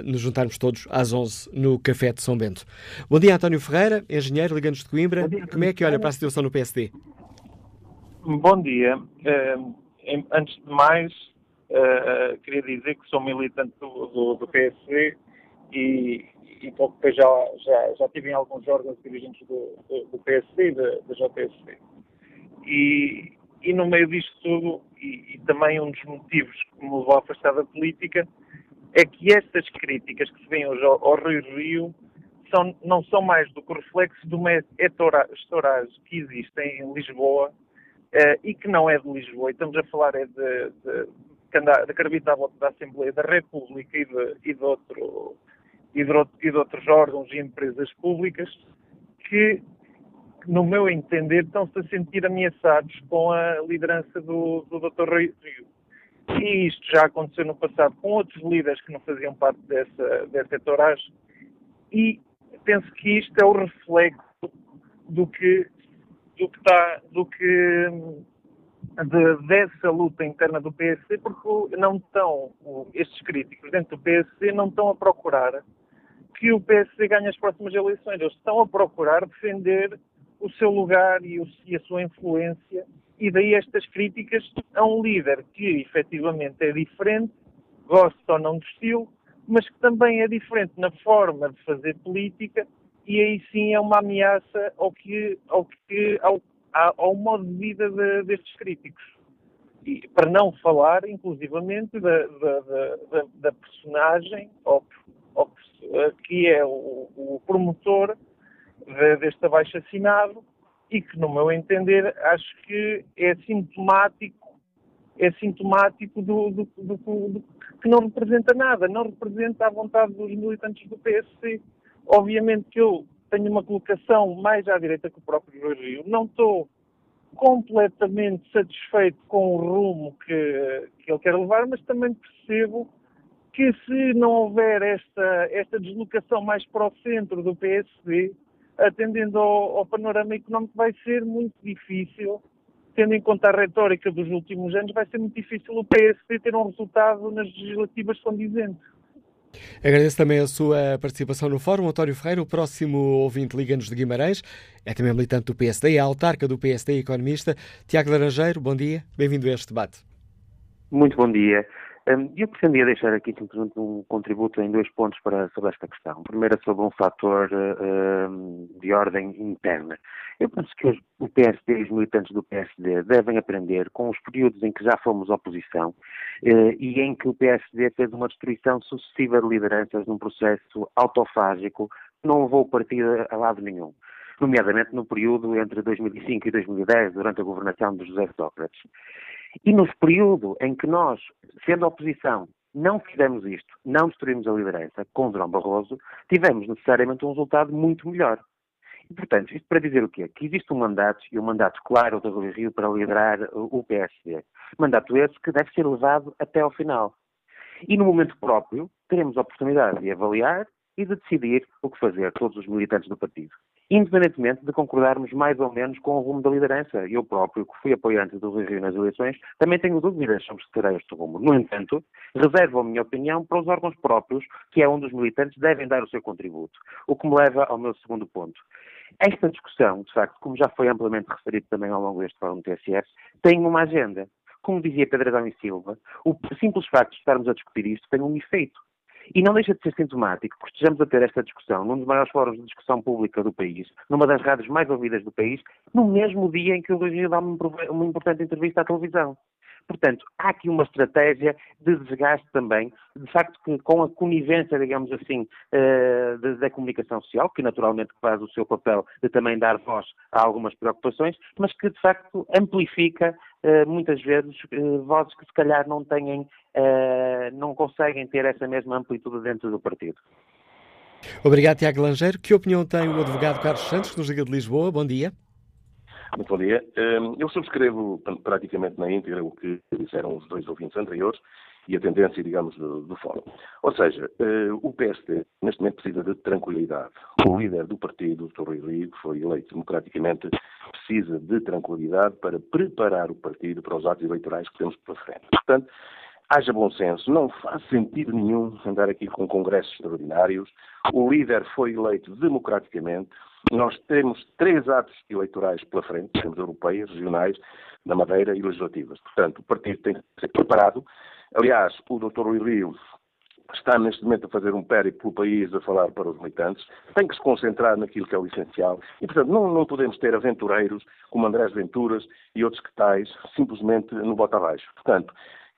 nos juntarmos todos às 11 no Café de São Bento. Bom dia, António Ferreira, engenheiro, ligando de Coimbra. Dia, Como é que olha para a situação no PSD? Bom dia. antes de mais, queria dizer que sou militante do, do, do PSD e, e pouco depois já, já, já tive em alguns órgãos dirigentes do, do, do PSD e da, JPSC. E, e no meio disto tudo, e, e, também um dos motivos que me levou a afastar da política, é que estas críticas que se vêem hoje ao, ao Rio Rio são, não são mais do que o reflexo de uma estoragem que existe em Lisboa eh, e que não é de Lisboa. E estamos a falar é de, de, de Carvita à volta da Assembleia da República e de, e de outro e de, e de outros órgãos e empresas públicas que, no meu entender, estão-se a sentir ameaçados com a liderança do, do Dr. Rio. E isto já aconteceu no passado com outros líderes que não faziam parte dessa, dessa entourage. E penso que isto é o reflexo do que, do que está, do que de, dessa luta interna do PSC, porque não estão, estes críticos dentro do PSC não estão a procurar que o PSD ganhe as próximas eleições. Eles estão a procurar defender o seu lugar e, o, e a sua influência, e daí estas críticas a um líder que efetivamente é diferente, gosta ou não do estilo, mas que também é diferente na forma de fazer política, e aí sim é uma ameaça ao, que, ao, que, ao, ao modo de vida de, destes críticos. E, para não falar, inclusivamente, da, da, da, da personagem ou que é o, o promotor de, deste abaixo assinado e que, no meu entender, acho que é sintomático é sintomático do, do, do, do, que não representa nada, não representa a vontade dos militantes do PSC. Obviamente que eu tenho uma colocação mais à direita que o próprio Rui Rio. Não estou completamente satisfeito com o rumo que, que ele quer levar, mas também percebo que se não houver esta, esta deslocação mais para o centro do PSD, atendendo ao, ao, panorama económico, vai ser muito difícil, tendo em conta a retórica dos últimos anos, vai ser muito difícil o PSD ter um resultado nas legislativas condizente. Agradeço também a sua participação no Fórum. António Ferreira, o próximo ouvinte Liga-nos de Guimarães, é também militante do PSD, é autarca do PSD e economista. Tiago Laranjeiro, bom dia, bem-vindo a este debate. Muito bom dia. Eu pretendia deixar aqui simplesmente um contributo em dois pontos para, sobre esta questão. Primeiro, sobre um fator uh, de ordem interna. Eu penso que o PSD e os militantes do PSD devem aprender com os períodos em que já fomos oposição uh, e em que o PSD fez uma destruição sucessiva de lideranças num processo autofágico que não levou o partido a lado nenhum nomeadamente no período entre 2005 e 2010, durante a governação de José Sócrates. E no período em que nós, sendo oposição, não fizemos isto, não destruímos a liderança com Durão Barroso, tivemos necessariamente um resultado muito melhor. E, portanto, isto para dizer o quê? Que existe um mandato, e um mandato claro do Rui Rio para liderar o PSD. Mandato esse que deve ser levado até ao final. E no momento próprio, teremos a oportunidade de avaliar e de decidir o que fazer, todos os militantes do partido independentemente de concordarmos mais ou menos com o rumo da liderança. Eu próprio, que fui apoiante do Rio nas eleições, também tenho dúvidas sobre se terá este rumo. No entanto, reservo a minha opinião para os órgãos próprios, que é onde os militantes devem dar o seu contributo. O que me leva ao meu segundo ponto. Esta discussão, de facto, como já foi amplamente referido também ao longo deste fórum do TSF, tem uma agenda. Como dizia Pedro Adão e Silva, o simples facto de estarmos a discutir isto tem um efeito. E não deixa de ser sintomático que estejamos a ter esta discussão num dos maiores fóruns de discussão pública do país, numa das rádios mais ouvidas do país, no mesmo dia em que o Luís dá uma importante entrevista à televisão. Portanto, há aqui uma estratégia de desgaste também, de facto, que com a conivência, digamos assim, uh, da comunicação social, que naturalmente faz o seu papel de também dar voz a algumas preocupações, mas que de facto amplifica muitas vezes vozes que se calhar não têm, não conseguem ter essa mesma amplitude dentro do partido. Obrigado, Tiago Langeiro. Que opinião tem o advogado Carlos Santos, que nos liga de Lisboa? Bom dia. Muito bom dia. Eu subscrevo praticamente na íntegra o que disseram os dois ouvintes anteriores e a tendência, digamos, do, do fórum. Ou seja, uh, o PSD neste momento precisa de tranquilidade. O líder do partido, o Dr. Rui que foi eleito democraticamente, precisa de tranquilidade para preparar o partido para os atos eleitorais que temos pela frente. Portanto, haja bom senso, não faz sentido nenhum andar aqui com congressos extraordinários. O líder foi eleito democraticamente. Nós temos três atos eleitorais pela frente, temos europeias, regionais, da Madeira e legislativas. Portanto, o partido tem que ser preparado Aliás, o Dr. Rui Rio está neste momento a fazer um périplo pelo país a falar para os militantes, tem que se concentrar naquilo que é o essencial e, portanto, não, não podemos ter aventureiros como Andrés Venturas e outros que tais simplesmente no bota abaixo. Portanto,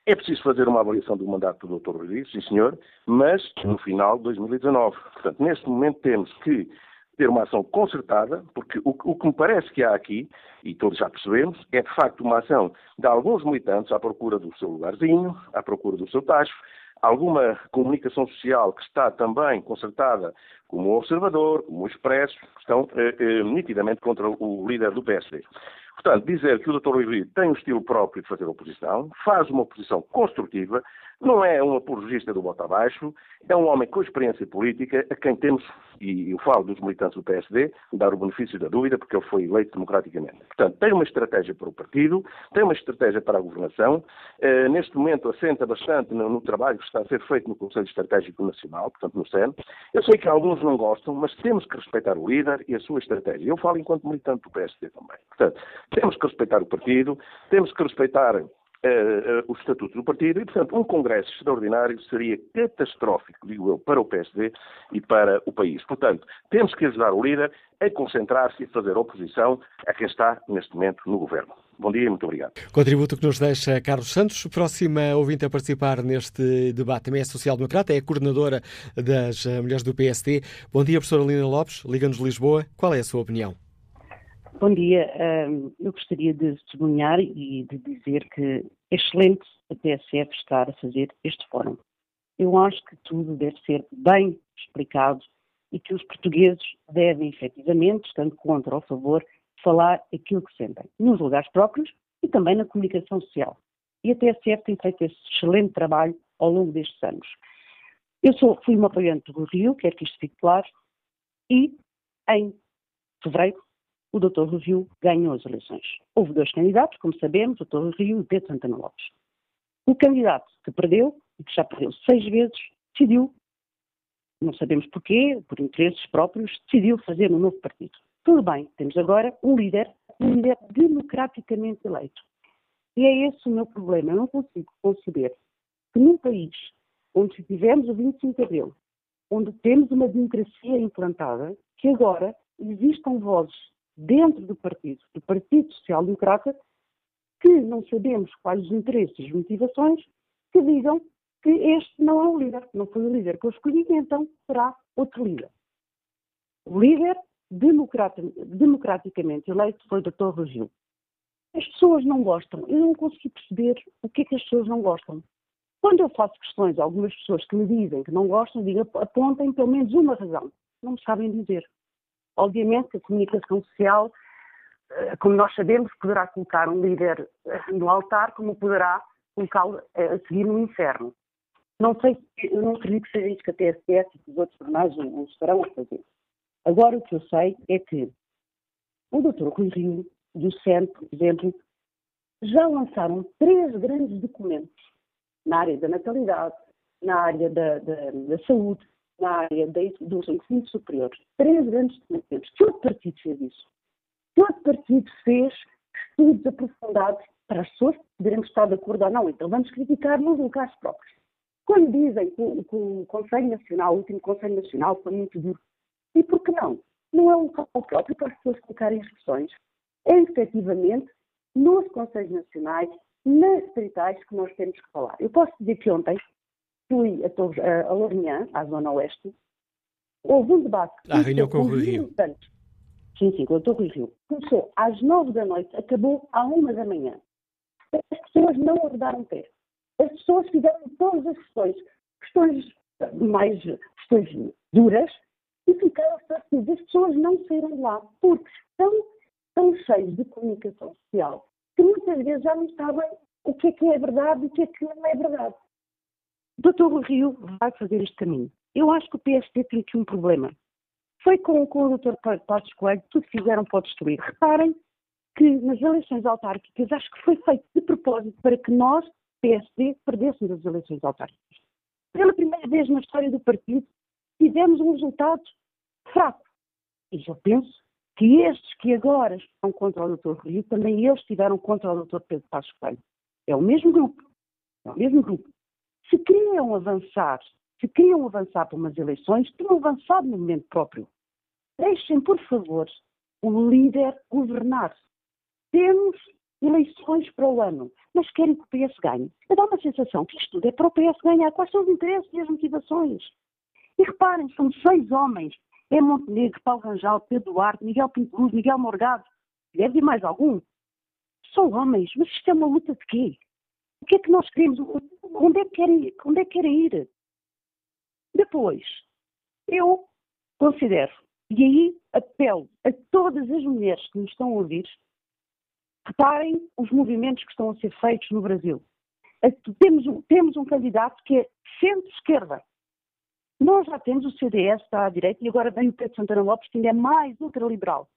é preciso fazer uma avaliação do mandato do Dr. Rio, sim senhor, mas no final de 2019. Portanto, neste momento temos que ter uma ação concertada, porque o, o, que me parece que há aqui, e todos já percebemos, é de facto uma ação de alguns militantes à procura do seu lugarzinho, à procura do seu tacho, alguma comunicação social que está também concertada como o Observador, como o Expresso, que estão eh, eh, nitidamente contra o líder do PSD. Portanto, dizer que o Dr. Rui tem um estilo próprio de fazer oposição, faz uma oposição construtiva, não é um apologista do bota abaixo, é um homem com experiência política, a quem temos, e eu falo dos militantes do PSD, dar o benefício da dúvida, porque ele foi eleito democraticamente. Portanto, tem uma estratégia para o partido, tem uma estratégia para a governação, eh, neste momento assenta bastante no, no, trabalho que está a ser feito no Conselho Estratégico Nacional, portanto no SEN. Eu sei que alguns não gostam, mas temos que respeitar o líder e a sua estratégia. Eu falo enquanto militante do PSD também. Portanto, temos que respeitar o partido, temos que respeitar uh, o estatuto do partido e, portanto, um congresso extraordinário seria catastrófico, digo eu, para o PSD e para o país. Portanto, temos que ajudar o líder a concentrar-se e fazer oposição a quem está, neste momento, no governo. Bom dia e muito obrigado. Contributo que nos deixa Carlos Santos. Próxima ouvinte a participar neste debate também é social-democrata, é coordenadora das mulheres do PSD. Bom dia, professora Lina Lopes, Liga-nos Lisboa. Qual é a sua opinião? Bom dia. Eu gostaria de sublinhar e de dizer que é excelente a TSF estar a fazer este fórum. Eu acho que tudo deve ser bem explicado e que os portugueses devem, efetivamente, estando contra ou a favor, falar aquilo que sentem, nos lugares próprios e também na comunicação social. E a TSF tem feito esse excelente trabalho ao longo destes anos. Eu sou, fui uma apoiante do Rio, quero que isto fique claro, e em fevereiro o Dr. Rui ganhou as eleições. Houve dois candidatos, como sabemos, o Dr. Rio e Pedro Santana Lopes. O candidato que perdeu, e que já perdeu seis vezes, decidiu, não sabemos porquê, por interesses próprios, decidiu fazer um novo partido. Tudo bem, temos agora um líder, um líder democraticamente eleito. E é esse o meu problema. Eu não consigo conceber que num país onde tivemos o 25 de Abril, onde temos uma democracia implantada, que agora existam vozes dentro do partido, do Partido Social Democrata, que não sabemos quais os interesses e as motivações, que digam que este não é o líder, não foi o líder que eu escolhi, então será outro líder. O líder democraticamente eleito foi o Dr. Rogil. As pessoas não gostam. Eu não consigo perceber o que é que as pessoas não gostam. Quando eu faço questões a algumas pessoas que me dizem que não gostam, digo, apontem pelo menos uma razão. Não me sabem dizer. Obviamente a comunicação social, eh, como nós sabemos, poderá colocar um líder eh, no altar, como poderá colocá-lo eh, a seguir no inferno. Não sei, eu não acredito que seja isso que a TSS e que os outros jornais não estarão a fazer. Agora, o que eu sei é que o Dr. Rui Rio, do CEN, por exemplo, já lançaram três grandes documentos na área da natalidade, na área da, da, da saúde, na área do ensino superior, três grandes. Que outro partido fez isso? Outro partido fez estudos aprofundados para as pessoas poderem estar de acordo ou não? Então vamos criticar nos locais próprios. Quando dizem que que o Conselho Nacional, o último Conselho Nacional foi muito duro, e por que não? Não é um local próprio para as pessoas colocarem as questões. É efetivamente nos Conselhos Nacionais, nas distritais que nós temos que falar. Eu posso dizer que ontem fui a, Torres, a, a Lourinhã, à Zona Oeste, houve um debate. À reunião com o Rui Rio. Sim, sim, com o Dr. Rui Rio. Começou às nove da noite, acabou à uma da manhã. pessoas não arredaram pé. As pessoas fizeram todas as questões, questões mais questões duras, e ficaram esclarecidas. As pessoas não saíram de lá, porque estão tão cheios de comunicação social que muitas vezes já não sabem o que é que é verdade e o que é que não é verdade. Doutor Rio vai fazer este caminho. Eu acho que o PSD tem aqui um problema. Foi com, com o doutor Passos Coelho, tudo fizeram para destruir. Reparem que nas eleições autárquicas acho que foi feito de propósito para que nós, PSD, perdêssemos as eleições autárquicas. Pela primeira vez na história do partido, tivemos um resultado fraco. E eu penso que estes que agora estão contra o Dr. Rio, também eles estiveram contra o Dr. Pedro Passos Coelho. É o mesmo grupo. É o mesmo grupo. Se queriam avançar, se queriam avançar para umas eleições, tinham avançado no momento próprio. Deixem, por favor, o líder governar. Temos eleições para o ano, mas querem que o PS ganhe. Dá uma sensação que isto tudo é para o PS ganhar. Quais são os interesses e as motivações? E reparem, são seis homens. É Montenegro, Paulo Rangel, Pedro Duarte, Miguel Pinto Luz, Miguel Morgado. Deve vir mais algum. São homens, mas isto é uma luta de quê? O que é que nós queremos? Onde é que querem ir? Onde é que querem ir? Depois, eu considero, e aí apelo a todas as mulheres que nos estão a ouvir, reparem os movimentos que estão a ser feitos no Brasil. Temos um, temos um candidato que é centro-esquerda. Nós já temos o CDS, está à direita, e agora vem o Pedro Santana Lopes, que ainda é mais ultraliberal.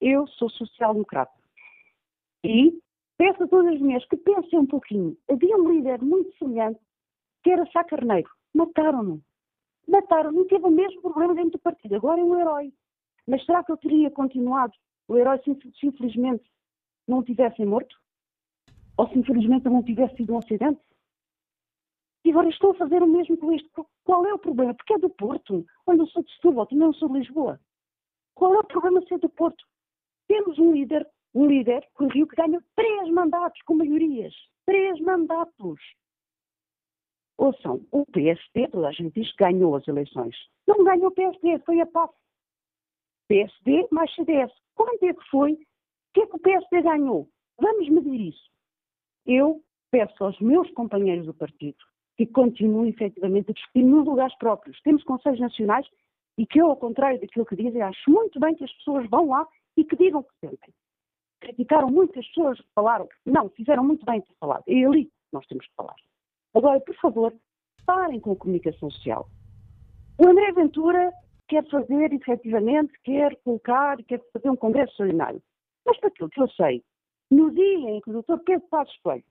Eu sou social-democrata. E peço a todas as mulheres que pensem um pouquinho. Havia um líder muito semelhante, que era Sá Carneiro. Mataram-no. Mataram-no teve o mesmo problema dentro do partido. Agora é um herói. Mas será que ele teria continuado o herói se, infelizmente não tivessem morto? Ou se infelizmente não tivesse sido um acidente? E agora estou a fazer o mesmo com isto. Qual é o problema? Porque é do Porto. Olha, eu sou de Setúbal, também não sou de Lisboa. Qual é o problema de ser do Porto? Temos um líder, um líder, o Rio, que ganha três mandatos com maiorias. Três mandatos. Ouçam, o PSD, toda a gente diz que ganhou as eleições. Não ganhou o PSD, foi a PAF. PSD mais CDS. Quanto é que foi? O que é que o PSD ganhou? Vamos medir isso. Eu peço aos meus companheiros do partido que continuem efetivamente a discutir nos lugares próprios. Temos conselhos nacionais e que eu, ao contrário daquilo que dizem, acho muito bem que as pessoas vão lá e que digam o que sentem. Criticaram muito as pessoas que falaram. Não, fizeram muito bem ter falado. É ali que nós temos que falar. Agora, por favor, parem com a comunicação social. O André Ventura quer fazer, efetivamente, quer colocar, quer fazer um congresso extraordinário. Mas para aquilo que eu sei, no dia em que o Dr. Pedro Passos Coelho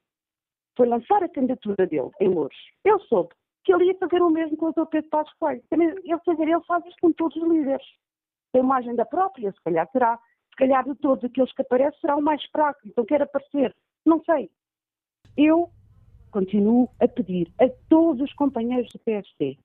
foi lançar a candidatura dele em Louros, eu soube que ele ia fazer o mesmo com o Dr. Pedro Passos Coelho. Também, ele faz isso com todos os líderes. Tem uma agenda própria, se calhar terá. Calhar de todos aqueles que aparecem será o mais fraco, então quer aparecer. Não sei. Eu continuo a pedir a todos os companheiros do PSD,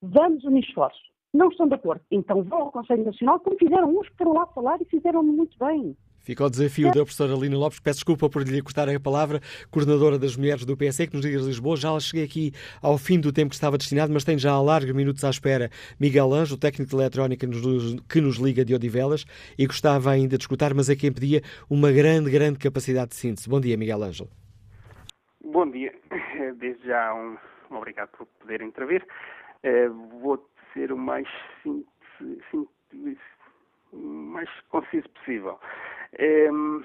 vamos unir esforços. Não estão de acordo, então vão ao Conselho Nacional, como fizeram uns foram lá falar e fizeram muito bem. Fica o desafio da professora Lina Lopes. Peço desculpa por lhe cortar a palavra, coordenadora das mulheres do PSE, que nos diga de Lisboa. Já cheguei aqui ao fim do tempo que estava destinado, mas tenho já largos minutos à espera Miguel Anjo, técnico de eletrónica que nos liga de Odivelas, e gostava ainda de escutar, mas é quem pedia uma grande, grande capacidade de síntese. Bom dia, Miguel Ângelo. Bom dia. Desde já, um, obrigado por poder intervir. Uh, vou ser o mais simples, mais conciso possível. Um,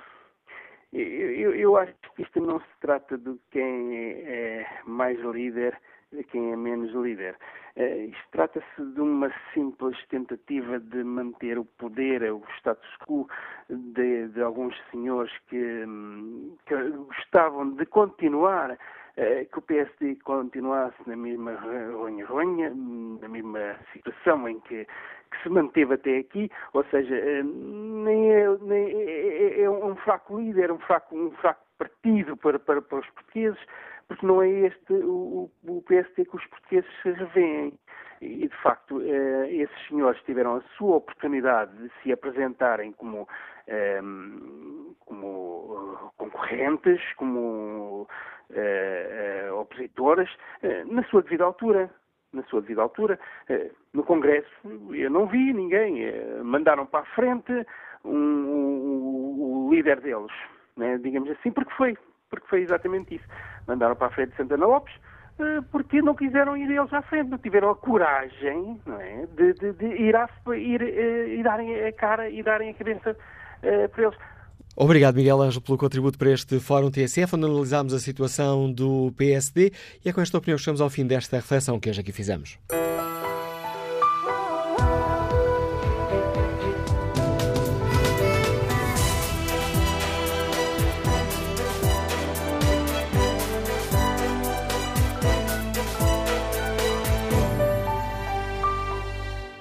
eu, eu, acho que isto não se trata de quem é, é mais líder de quem é menos líder. Uh, isto trata-se de uma simples tentativa de manter o poder, o status quo de, de alguns senhores que, que, gostavam de continuar, que o PSD continuasse na mesma ronha-ronha, na mesma situação em que que se manteve até aqui, ou seja, eh, nem é, nem é, é, é um fraco líder, um fraco, um fraco partido para, para, para os portugueses, porque não é este o, o PST que os portugueses se revêem. E, de facto, eh, esses senhores tiveram a sua oportunidade de se apresentarem como, eh, como concorrentes, como opositores, na sua devida altura na sua devida altura. Eh, no Congresso eu não vi ninguém. Eh, mandaram para a frente um, um, o líder deles, né, digamos assim, porque foi porque foi exatamente isso. Mandaram para a frente Santana Lopes, eh, porque não quiseram ir eles à frente, não tiveram a coragem não é, de, de, de ir, à, ir uh, e darem a cara e darem a cabeça uh, para eles. Obrigado, Miguel Ângelo, pelo contributo para este Fórum TSF, onde analisámos a situação do PSD e é com esta opinião que chegamos ao fim desta reflexão que hoje aqui fizemos.